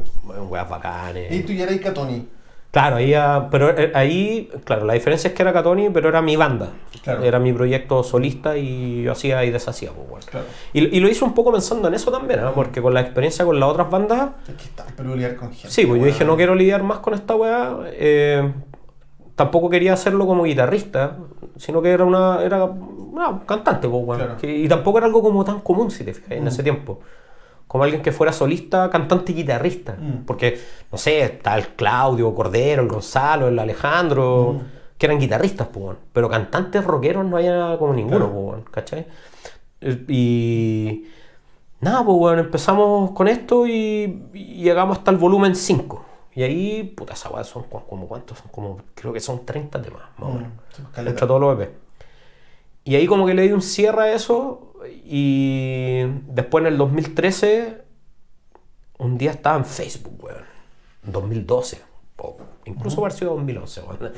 weas bacanes. Y tú ya eras Catoni. Claro, ahí, pero eh, ahí, claro, la diferencia es que era Catoni, pero era mi banda. Claro. Era mi proyecto solista y yo hacía y deshacía, pues, bueno. Claro. Y, y lo hice un poco pensando en eso también, ¿ah? porque con la experiencia con las otras bandas, Es que está peculiar con gente. sí, pues yo dije, no quiero lidiar más con esta weá. eh, tampoco quería hacerlo como guitarrista, sino que era una, era una cantante, pues. Claro. Que- y tampoco era algo como tan común, si te fijas, en Mm. ese tiempo. Como alguien que fuera solista, cantante y guitarrista. Mm. Porque, no sé, está el Claudio Cordero, el Gonzalo, el Alejandro, Mm. que eran guitarristas, pues, weón. Pero cantantes rockeros no había como ninguno, Claro. pues, weón, ¿cachai? Eh, Y. Nada, pues bueno, empezamos con esto y, y llegamos hasta el volumen 5. Y ahí, puta, esa weá son como cuántos, son como, creo que son 30 temas, más o Mm, menos, caleta. entre todos los EP. Y ahí como que le di un cierre a eso y después en el 2013, un día estaba en Facebook, weón, 2012, o incluso haber sido 2011, weón.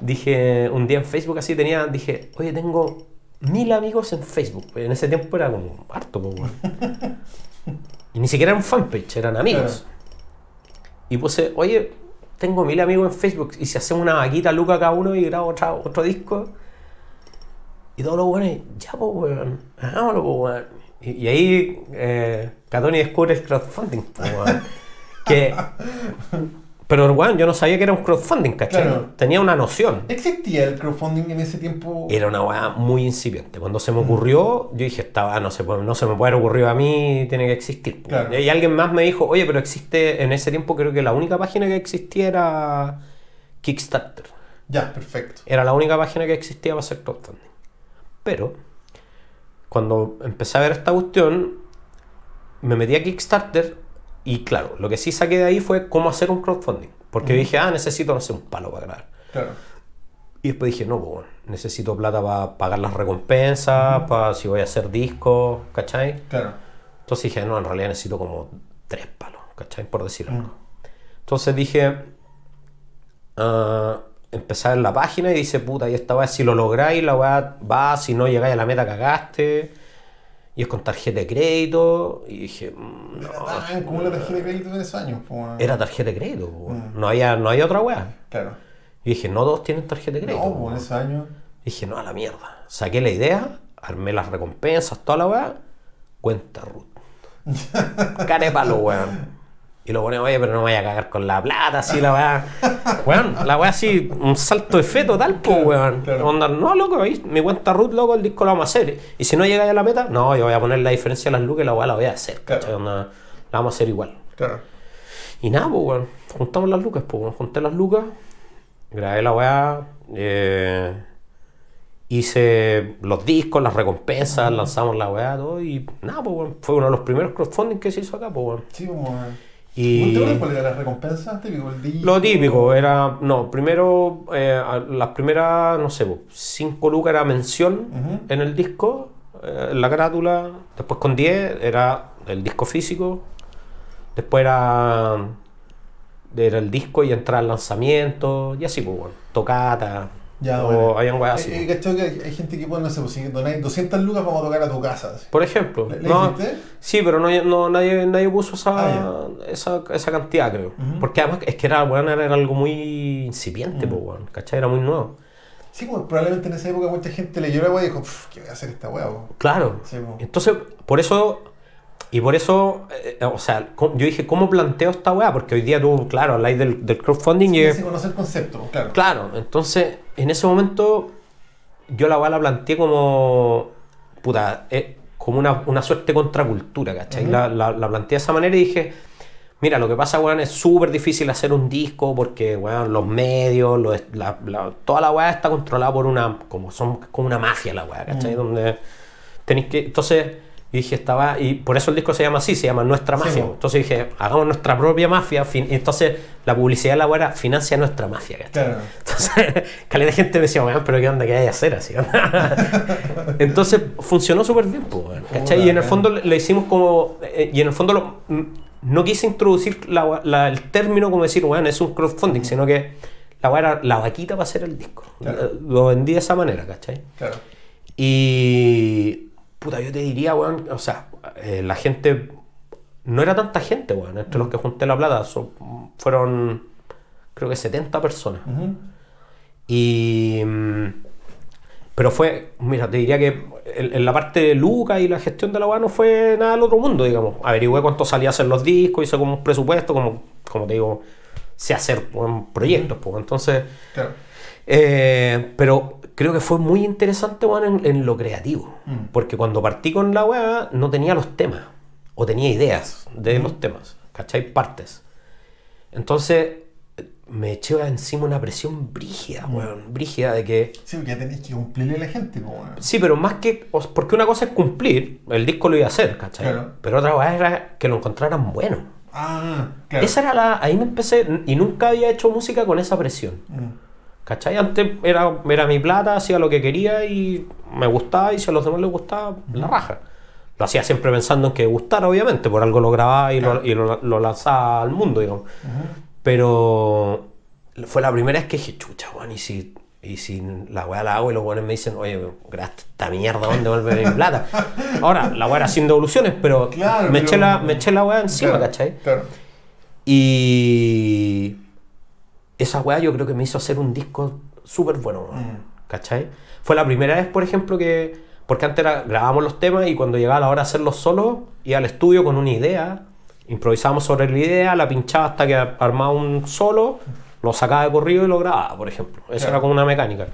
Dije, un día en Facebook así tenía, dije, oye, tengo mil amigos en Facebook. En ese tiempo era como harto, weón. <laughs> Y ni siquiera era un fanpage, eran amigos. Claro. Y puse, oye, tengo mil amigos en Facebook y si hacemos una vaquita Luca cada uno y grabo otro disco. Y todos los buenos, ya pues weón, hagámoslo pues weón. Y, ahí eh, Catoni descubre el crowdfunding, pues, que, <laughs> pero weón, yo no sabía que era un crowdfunding, ¿cachai? Claro. Tenía una noción. ¿Existía el crowdfunding en ese tiempo? Era una weá muy incipiente. Cuando se me ocurrió, yo dije, estaba, no, se, no se me puede haber ocurrido a mí, tiene que existir. Claro. Y alguien más me dijo, oye, pero existe, en ese tiempo creo que la única página que existía era Kickstarter. Ya, perfecto. Era la única página que existía para hacer crowdfunding. Pero, cuando empecé a ver esta cuestión, me metí a Kickstarter y claro, lo que sí saqué de ahí fue cómo hacer un crowdfunding. Porque dije, ah, necesito, no sé, un palo para grabar. Claro. Y después dije, no, bueno, necesito plata para pagar las recompensas, para si voy a hacer discos, ¿cachai? Claro. Entonces dije, no, en realidad necesito como tres palos, ¿cachai? Por decir algo. Mm. Entonces dije, ah, empecé a ver la página y dice, puta, y esta weá, si lo lográis, la weá va, si no llegáis a la meta, cagaste. Y es con tarjeta de crédito. Y dije, mm, no, Era tan como la tarjeta de crédito en esos años. weón. era tarjeta de crédito, po. Mm. no, había, no había otra weá. Claro. Y dije, no todos tienen tarjeta de crédito. No, po, pues en esos años. Dije, no, a la mierda. Saqué la idea, armé las recompensas, toda la weá. Cuenta Ruth. <laughs> Care palo, weón. Y lo pone, oye, pero no me vaya a cagar con la plata, así la weá. <laughs> Weón, la weá así, un salto de fe total, pues, weón. claro. Onda, no, loco, mi cuenta Ruth, loco, el disco lo vamos a hacer. Y si no llegáis a la meta, no, yo voy a poner la diferencia de las lucas y la weá la voy a hacer, Claro. Onda, la vamos a hacer igual. Claro. Y nada, pues, weón. Juntamos las lucas, pues, weón. Junté las lucas. Grabé la weá. eh, hice los discos, las recompensas, lanzamos la weá, todo. Y nada, pues, weón. Fue uno de los primeros crowdfunding que se hizo acá, pues, weón. Sí, como. Y- ¿Te acuerdas cuál era la recompensa? Típico, el disco. Lo típico era, no, primero, eh, las primeras, no sé, 5 lucas era mención Ujú. en el disco, eh, en la carátula. Después con 10 era el disco físico. Después era, era el disco y entrar al lanzamiento. Y así, pues, bueno, tocata. Ya, o bueno. habían weas así. Eh, eh, que hay, hay gente que pone, no sé, pues, si donáis 200 lucas, vamos a tocar a tu casa. así. Por ejemplo. ¿Le- no, hiciste? sí, pero no, no- nadie, nadie puso esa, Ah, esa, esa cantidad, creo. Ujú. Porque además es que era, weón, era, algo muy incipiente, Mm. pues, weón, ¿cachai? Era muy nuevo. Sí, pues probablemente en esa época mucha gente leyó la weá y dijo, "Pff, ¿qué voy a hacer esta weá? po?". Claro. Sí, pues. Entonces, por eso, y por eso, eh, o sea, yo dije, ¿cómo planteo esta weá? Porque hoy día tú, claro, habláis del, del crowdfunding y... Tienes que conocer el concepto, claro. Claro, entonces, en ese momento, yo la weá la planteé como, puta, eh, como una, una suerte contracultura, ¿cachai? Ujú. la, la, la planteé de esa manera y dije, Mira, lo que pasa, weón, es súper difícil hacer un disco porque, weón, los medios, los- la- toda la weá está controlada por una, como son como una mafia la weá, ¿cachai? Donde tenéis que, entonces, yo dije, estaba, y por eso el disco se llama así, se llama Nuestra Sí, Mafia. entonces dije, hagamos nuestra propia mafia, fin- y entonces la publicidad de la era, financia nuestra mafia. Claro. Entonces, <laughs> caleta de gente me decía, weón, pero ¿qué onda que hay que hacer así? <laughs> Entonces, funcionó súper bien, pues, ¿cachai? Y en el fondo le hicimos como, eh, y en el fondo lo- mm, no quise introducir la- la- el término como decir, weón, es un crowdfunding, sino que la era la vaquita para hacer el disco. Claro. Lo vendí de esa manera, ¿cachai? Claro. Y. Puta, yo te diría, weón, o sea, eh, la gente. No era tanta gente, weón, entre los que junté la plata. so- fueron, creo que 70 personas. Y. mm, Pero fue, mira, te diría que en, en la parte de Luca y la gestión de la weá no fue nada del otro mundo, digamos. Averigüé cuánto salía a hacer los discos, hice como un presupuesto, como, como te digo, sé hacer proyectos, pues. Entonces. Claro. Eh, pero creo que fue muy interesante weón, en, en lo creativo. Mm. Porque cuando partí con la weá no tenía los temas. O tenía ideas de los temas. ¿Cachai? Partes. Entonces me eché encima una presión brígida, weón. Brígida de que. Sí, porque ya tenéis que cumplirle a la gente, weón. Sí, pero más que. Porque una cosa es cumplir, el disco lo iba a hacer, ¿cachai? Claro. Pero otra weá era que lo encontraran bueno. Ah, claro. Esa era la. Ahí me empecé. Y nunca había hecho música con esa presión. Mm. ¿Cachai? Antes era, era mi plata, hacía lo que quería y me gustaba y si a los demás les gustaba, la raja. Lo hacía siempre pensando en que gustara, obviamente, por algo lo grababa y, lo, y lo, lo lanzaba al mundo, digamos. Pero fue la primera vez que dije, chucha, weón, y si, y si la weá la hago y los weones me dicen, oye, grabaste esta mierda, ¿dónde vuelve mi plata? <laughs> Ahora, la weá era sin devoluciones, pero, Claro, me, pero- eché la, me eché la weá encima, Claro, ¿cachai? Claro. Y esa weá yo creo que me hizo hacer un disco súper bueno, Mm. ¿cachai? Fue la primera vez, por ejemplo, que... Porque antes era, grabábamos los temas y cuando llegaba la hora de hacerlos solos, iba al estudio con una idea, improvisábamos sobre la idea, la pinchaba hasta que armaba un solo, lo sacaba de corrido y lo grababa, por ejemplo. Esa Claro. era como una mecánica.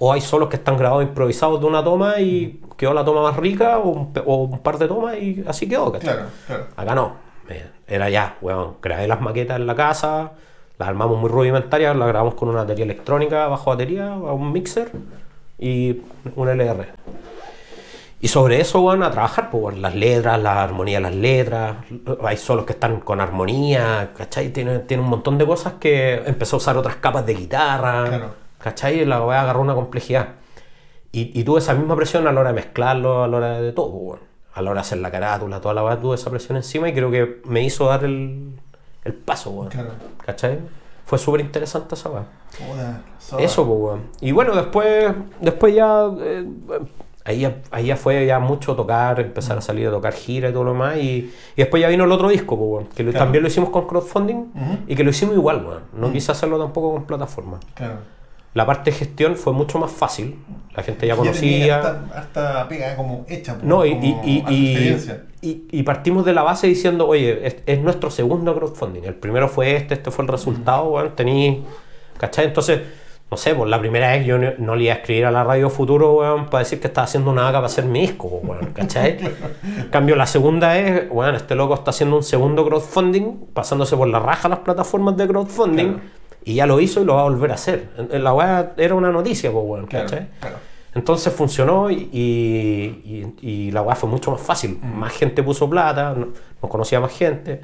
O hay solos que están grabados improvisados de una toma y quedó la toma más rica, o un, pe- o un par de tomas y así quedó, ¿cachai? Claro, claro. Acá no. Eh, Era ya, weón. Grabé las maquetas en la casa, las armamos muy rudimentarias, las grabamos con una batería electrónica bajo batería, a un mixer y un LR. Y sobre eso, weón, a trabajar, pues, las letras, la armonía de las letras. Hay solos que están con armonía, ¿cachai? Tiene, tiene un montón de cosas que empezó a usar otras capas de guitarra, Claro. ¿cachai? Y la weá agarró una complejidad. Y, y tuve esa misma presión a la hora de mezclarlo, a la hora de todo, pues. A la hora de hacer la carátula, toda la weá, tuve esa presión encima y creo que me hizo dar el, el paso, weón. Claro. ¿Cachai? Fue súper interesante esa zorra. Eso, pues, weón. Y bueno, después, después ya. eh, ahí, ya- ahí ya fue ya mucho tocar, empezar a salir a tocar gira y todo lo demás. Y, y después ya vino el otro disco, pues, weón, que Claro. también lo hicimos con crowdfunding y que lo hicimos igual, weón. No quise hacerlo tampoco con plataforma. Claro. La parte de gestión fue mucho más fácil. La gente ya conocía. Harta, harta pega como hecha. pues, No, y, como y, y, y- partimos de la base diciendo, oye, es, es nuestro segundo crowdfunding. El primero fue este, este fue el resultado, weón. Tení, ¿cachai? Entonces, no sé, pues la primera vez yo no, no le iba a escribir a la radio Futuro, weón, para decir que estaba haciendo una vaca para hacer mi disco, weón, <laughs> ¿cachai? En cambio, la segunda es, weón, este loco está haciendo un segundo crowdfunding, pasándose por la raja las plataformas de crowdfunding, Claro. Y ya lo hizo y lo va a volver a hacer. La weá era una noticia, pues, weón, Claro, ¿cachai? claro. Entonces funcionó y, y- la weá fue mucho más fácil. Mm. Más gente puso plata, no- nos conocía más gente,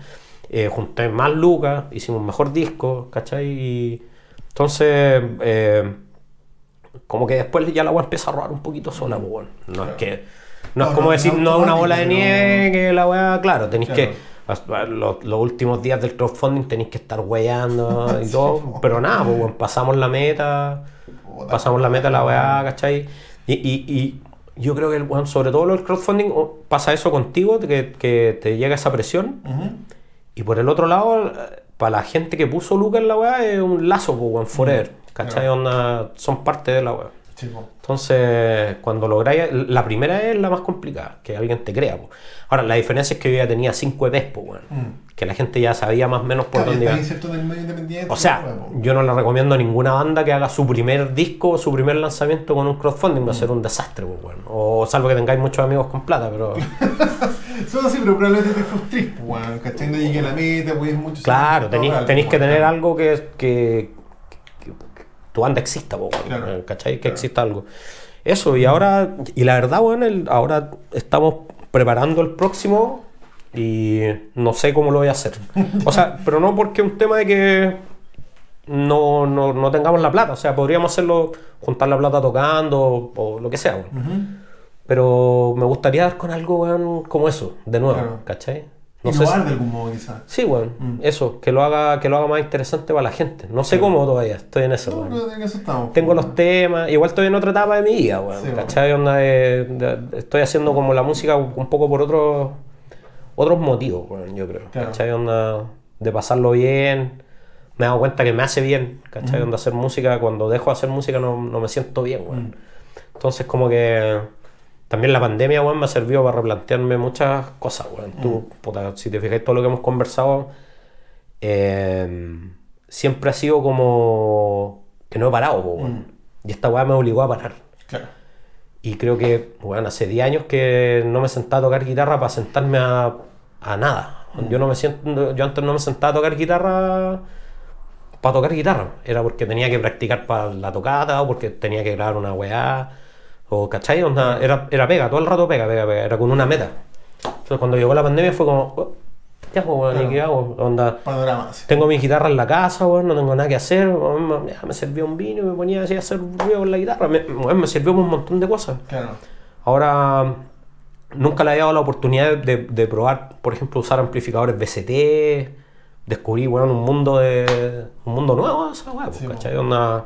eh, junté más lucas, hicimos un mejor disco, ¿cachai? Y entonces, eh, como que después ya la weá empieza a robar un poquito sola, pues, weón. No Claro. es que. No, No, es como no, decir, no una bola de nieve, que la weá, claro, tenéis que. Los, los últimos días del crowdfunding tenéis que estar weyando y <laughs> todo, pero nada, pues, weón, pasamos la meta, pasamos la meta la weá, ¿cachai? Y, y, y yo creo que, bueno, sobre todo lo del crowdfunding, o- pasa eso contigo, que, que te llega esa presión. Ujú. Y por el otro lado, eh, para la gente que puso Lucas en la weá, es un lazo, pues, weón, forever. ¿Cachai? Onda, son parte de la weá. Po. Entonces, cuando lográis, la primera es la más complicada, que alguien te crea. po. Ahora, la diferencia es que yo ya tenía 5 EPs, po. Mm. que la gente ya sabía más o menos por Claro, dónde iba. medio independiente. O sea, po. yo no le recomiendo a ninguna banda que haga su primer disco o su primer lanzamiento con un crowdfunding, va a ser un desastre, pues, bueno. O salvo que tengáis muchos amigos con plata, pero. <laughs> Eso sí, pero probablemente te frustrís, weón. ¿Cachai? No llegué a la meta, pues mucho. Claro, tenéis, que tener algo que tu banda exista, po, Claro, eh, ¿cachai? Que claro. exista algo. Eso, y ahora, y la verdad, bueno, ahora estamos preparando el próximo y no sé cómo lo voy a hacer. O sea, <laughs> pero no porque es un tema de que no, no, no tengamos la plata, o sea, podríamos hacerlo, juntar la plata tocando o, o lo que sea, weón. Ujú. Pero me gustaría dar con algo, weón, como eso, de nuevo, Claro. ¿cachai? No sé si- de algún modo, quizás. Sí, weón, Mm. eso, que lo haga, que lo haga más interesante para la gente. No sé cómo todavía, estoy en eso, No, weón. pero en eso estamos. Tengo los temas, igual estoy en otra etapa de mi vida, weón. Sí, ¿Cachai? Onda de- de- estoy haciendo como la música un poco por otros otros motivos, weón, yo creo. Claro. ¿Cachai? Onda de pasarlo bien. Me he dado cuenta que me hace bien, ¿cachai? Onda hacer música, cuando dejo de hacer música no, no me siento bien, weón. Mm. Entonces como que también la pandemia, weón, me ha servido para replantearme muchas cosas, weón. Mm. Tú, puta, si te fijáis todo lo que hemos conversado, eh, siempre ha sido como que no he parado, weón. Mm. Y esta weá me obligó a parar. Claro. Y creo que, bueno, hace 10 años que no me sentaba a tocar guitarra para sentarme a, a nada. Yo, no me siento, yo antes no me sentaba a tocar guitarra para tocar guitarra. Era porque tenía que practicar para la tocata o porque tenía que grabar una weá. O, ¿cachai? Onda, era, era pega, todo el rato pega, pega, pega. Era con una meta. Entonces cuando llegó la pandemia fue como, "Oh, ¿qué hago? ¿Y Claro. qué hago? Onda, tengo mi guitarra en la casa, weón, no tengo nada que hacer. me, servía un vino y me ponía así a hacer ruido con la guitarra. Me, weón, me sirvió un montón de cosas. Claro. Ahora, nunca le había dado la oportunidad de, de probar, por ejemplo, usar amplificadores BCT. Descubrí, weón, un mundo de. un mundo nuevo, esa weá, pues, Sí, ¿cachai? Onda,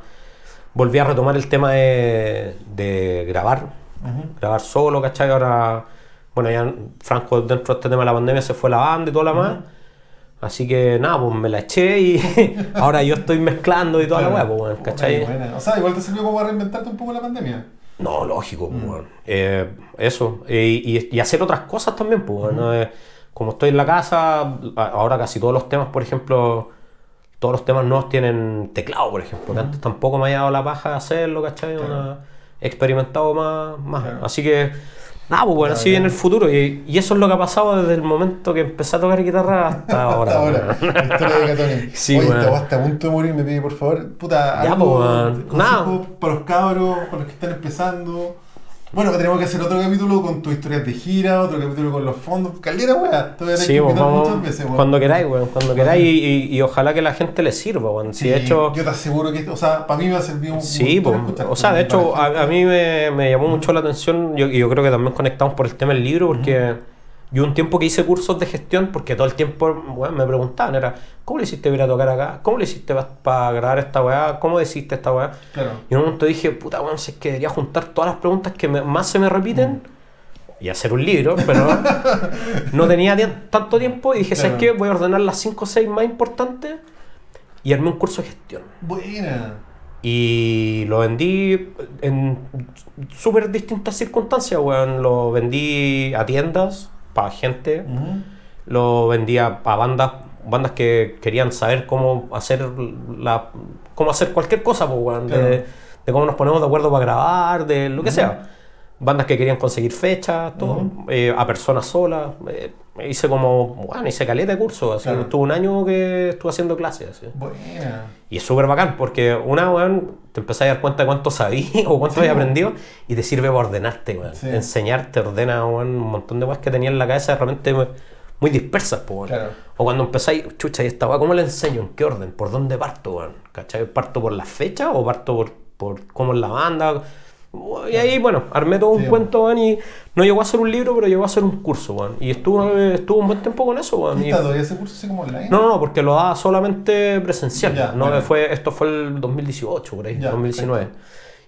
volví a retomar el tema de, de grabar, grabar solo, ¿cachai? Ahora, bueno, ya Franco dentro de este tema de la pandemia se fue la banda y toda la más. Así que nada, pues me la eché y <laughs> ahora yo estoy mezclando y toda la weá, pues, ¿cachai? buena. O sea, igual te sirvió como para reinventarte un poco la pandemia. No, lógico, pues, weón. Eh, eso. Y, y hacer otras cosas también, pues, ¿no? Como estoy en la casa, ahora casi todos los temas, por ejemplo, todos los temas nuevos tienen teclado, por ejemplo. antes tampoco me había dado la paja de hacerlo, ¿cachai? Claro. Una- he experimentado más. más. Claro. Así que, nada, pues, bueno, así viene el futuro. Y, y eso es lo que ha pasado desde el momento que empecé a tocar guitarra hasta ahora. <laughs> Hasta ahora. historia de. <laughs> Sí, Oye, está a punto de morir, me pide por favor. Puta, Ya, algo, pues, weón. consejo Nada. para los cabros, para los que están empezando. Bueno, que tenemos que hacer otro capítulo con tus historias de gira, otro capítulo con los fondos. Caldera, weá. Te voy a Sí, que pues, vamos, muchas veces, weón. cuando queráis, weón, cuando queráis y, y- y ojalá que la gente le sirva, weón. Si Sí, de hecho, yo te aseguro que, o sea, para mí me ha servido un Sí, escuchar o sea, de hecho, a, a mí me, me llamó mucho la atención, yo, y yo creo que también conectamos por el tema del libro, porque yo un tiempo que hice cursos de gestión, porque todo el tiempo bueno, me preguntaban, era, ¿cómo le hiciste ir a tocar acá? ¿Cómo le hiciste para grabar esta weá? ¿Cómo hiciste esta weá? Claro. Y en un momento dije, puta, weón, si es que debería juntar todas las preguntas que me- más se me repiten y hacer un libro, pero <laughs> no tenía tanto tiempo y dije, ¿sabes Claro. qué? Voy a ordenar las 5 o 6 más importantes y armé un curso de gestión. Buena. Y lo vendí en súper distintas circunstancias, weón. Lo vendí a tiendas, para gente. Lo vendí a, bandas, bandas que querían saber cómo hacer la, cómo hacer cualquier cosa, pues, weón. Claro. De, de cómo nos ponemos de acuerdo para grabar, de lo que sea. Bandas que querían conseguir fechas, todo. eh, a personas solas. eh, hice como, bueno, hice caleta de curso. Así, Claro. Estuve un año que estuve haciendo clases. así. Buena. Y es súper bacán porque una, weón, te empezás a dar cuenta de cuánto sabías <laughs> o cuánto habías weón. aprendido y te sirve para ordenarte, weón. Sí. Enseñarte, ordena, weón, un montón de weas que tenías en la cabeza de repente muy- dispersas, pues. Claro. O cuando empezáis, chucha, ¿y esta weá cómo le enseño? ¿En qué orden? ¿Por dónde parto, weón? ¿Cachai? ¿Parto por la fecha o parto por, por cómo es la banda? Y ahí, bueno, armé todo un Sí, cuento, weón, y no llegó a ser un libro, pero llegó a ser un curso, weón. Y estuve, estuve un buen tiempo con eso, weón. ¿Y todavía ese curso así como online? no, no, porque lo daba solamente presencial. Ya, no bueno. fue, esto fue el 2018, por ahí, Ya, 2019.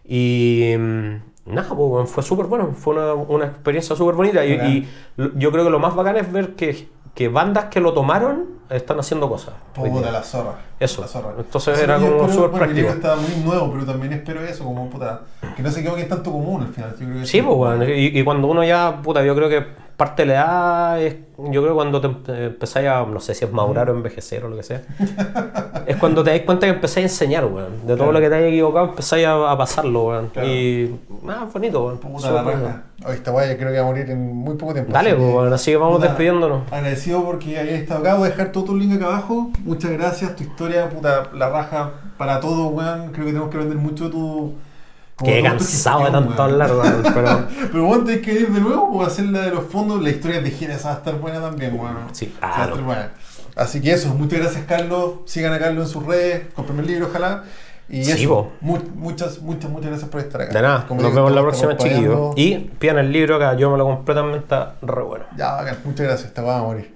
Y mm, nada, pues, fue súper bueno, fue una, una experiencia súper bonita. Y, y yo creo que lo más bacán es ver que, que bandas que lo tomaron están haciendo cosas. Puta, la zorra. Eso. La zorra. Entonces Sí, era como súper bueno, práctico. está muy nuevo, pero también espero eso, como puta. Que no se es tanto común al final. Yo creo que Sí, pues, weón. Y, y cuando uno ya, puta, yo creo que parte de la edad es, yo creo cuando te empe- empezáis a, no sé si es madurar o envejecer o lo que sea, es cuando te das cuenta que empezáis a enseñar, weón. De todo Claro. lo que te hayas equivocado, empezáis a, a pasarlo, weón. Claro. Y, ah, bonito, weón. Puta la raja. Esta weá yo creo que va a morir en muy poco tiempo. Dale, así weón, así que vamos puta, despidiéndonos. Agradecido porque hayas estado acá. Voy a dejar todo tu link acá abajo. Muchas gracias. Tu historia, puta, la raja para todo, weón. Creo que tenemos que aprender mucho de tu. Qué cansado de tanto hablar, weón. Pero, <laughs> Pero bueno, tenés que ir de nuevo o hacer la de los fondos. La historia de Gines va a estar buena también, weón. Sí, claro. buena. Así que eso, muchas gracias, Carlos. Sigan a Carlos en sus redes. Compren el libro, ojalá. Y Sí, eso, mu- muchas, muchas, muchas gracias por estar acá. de nada, Como nos digo, vemos la próxima, chiquillos. Y pidan el libro acá, yo me lo compré también, está re bueno. Ya, bacán. Muchas gracias. Te vas a morir.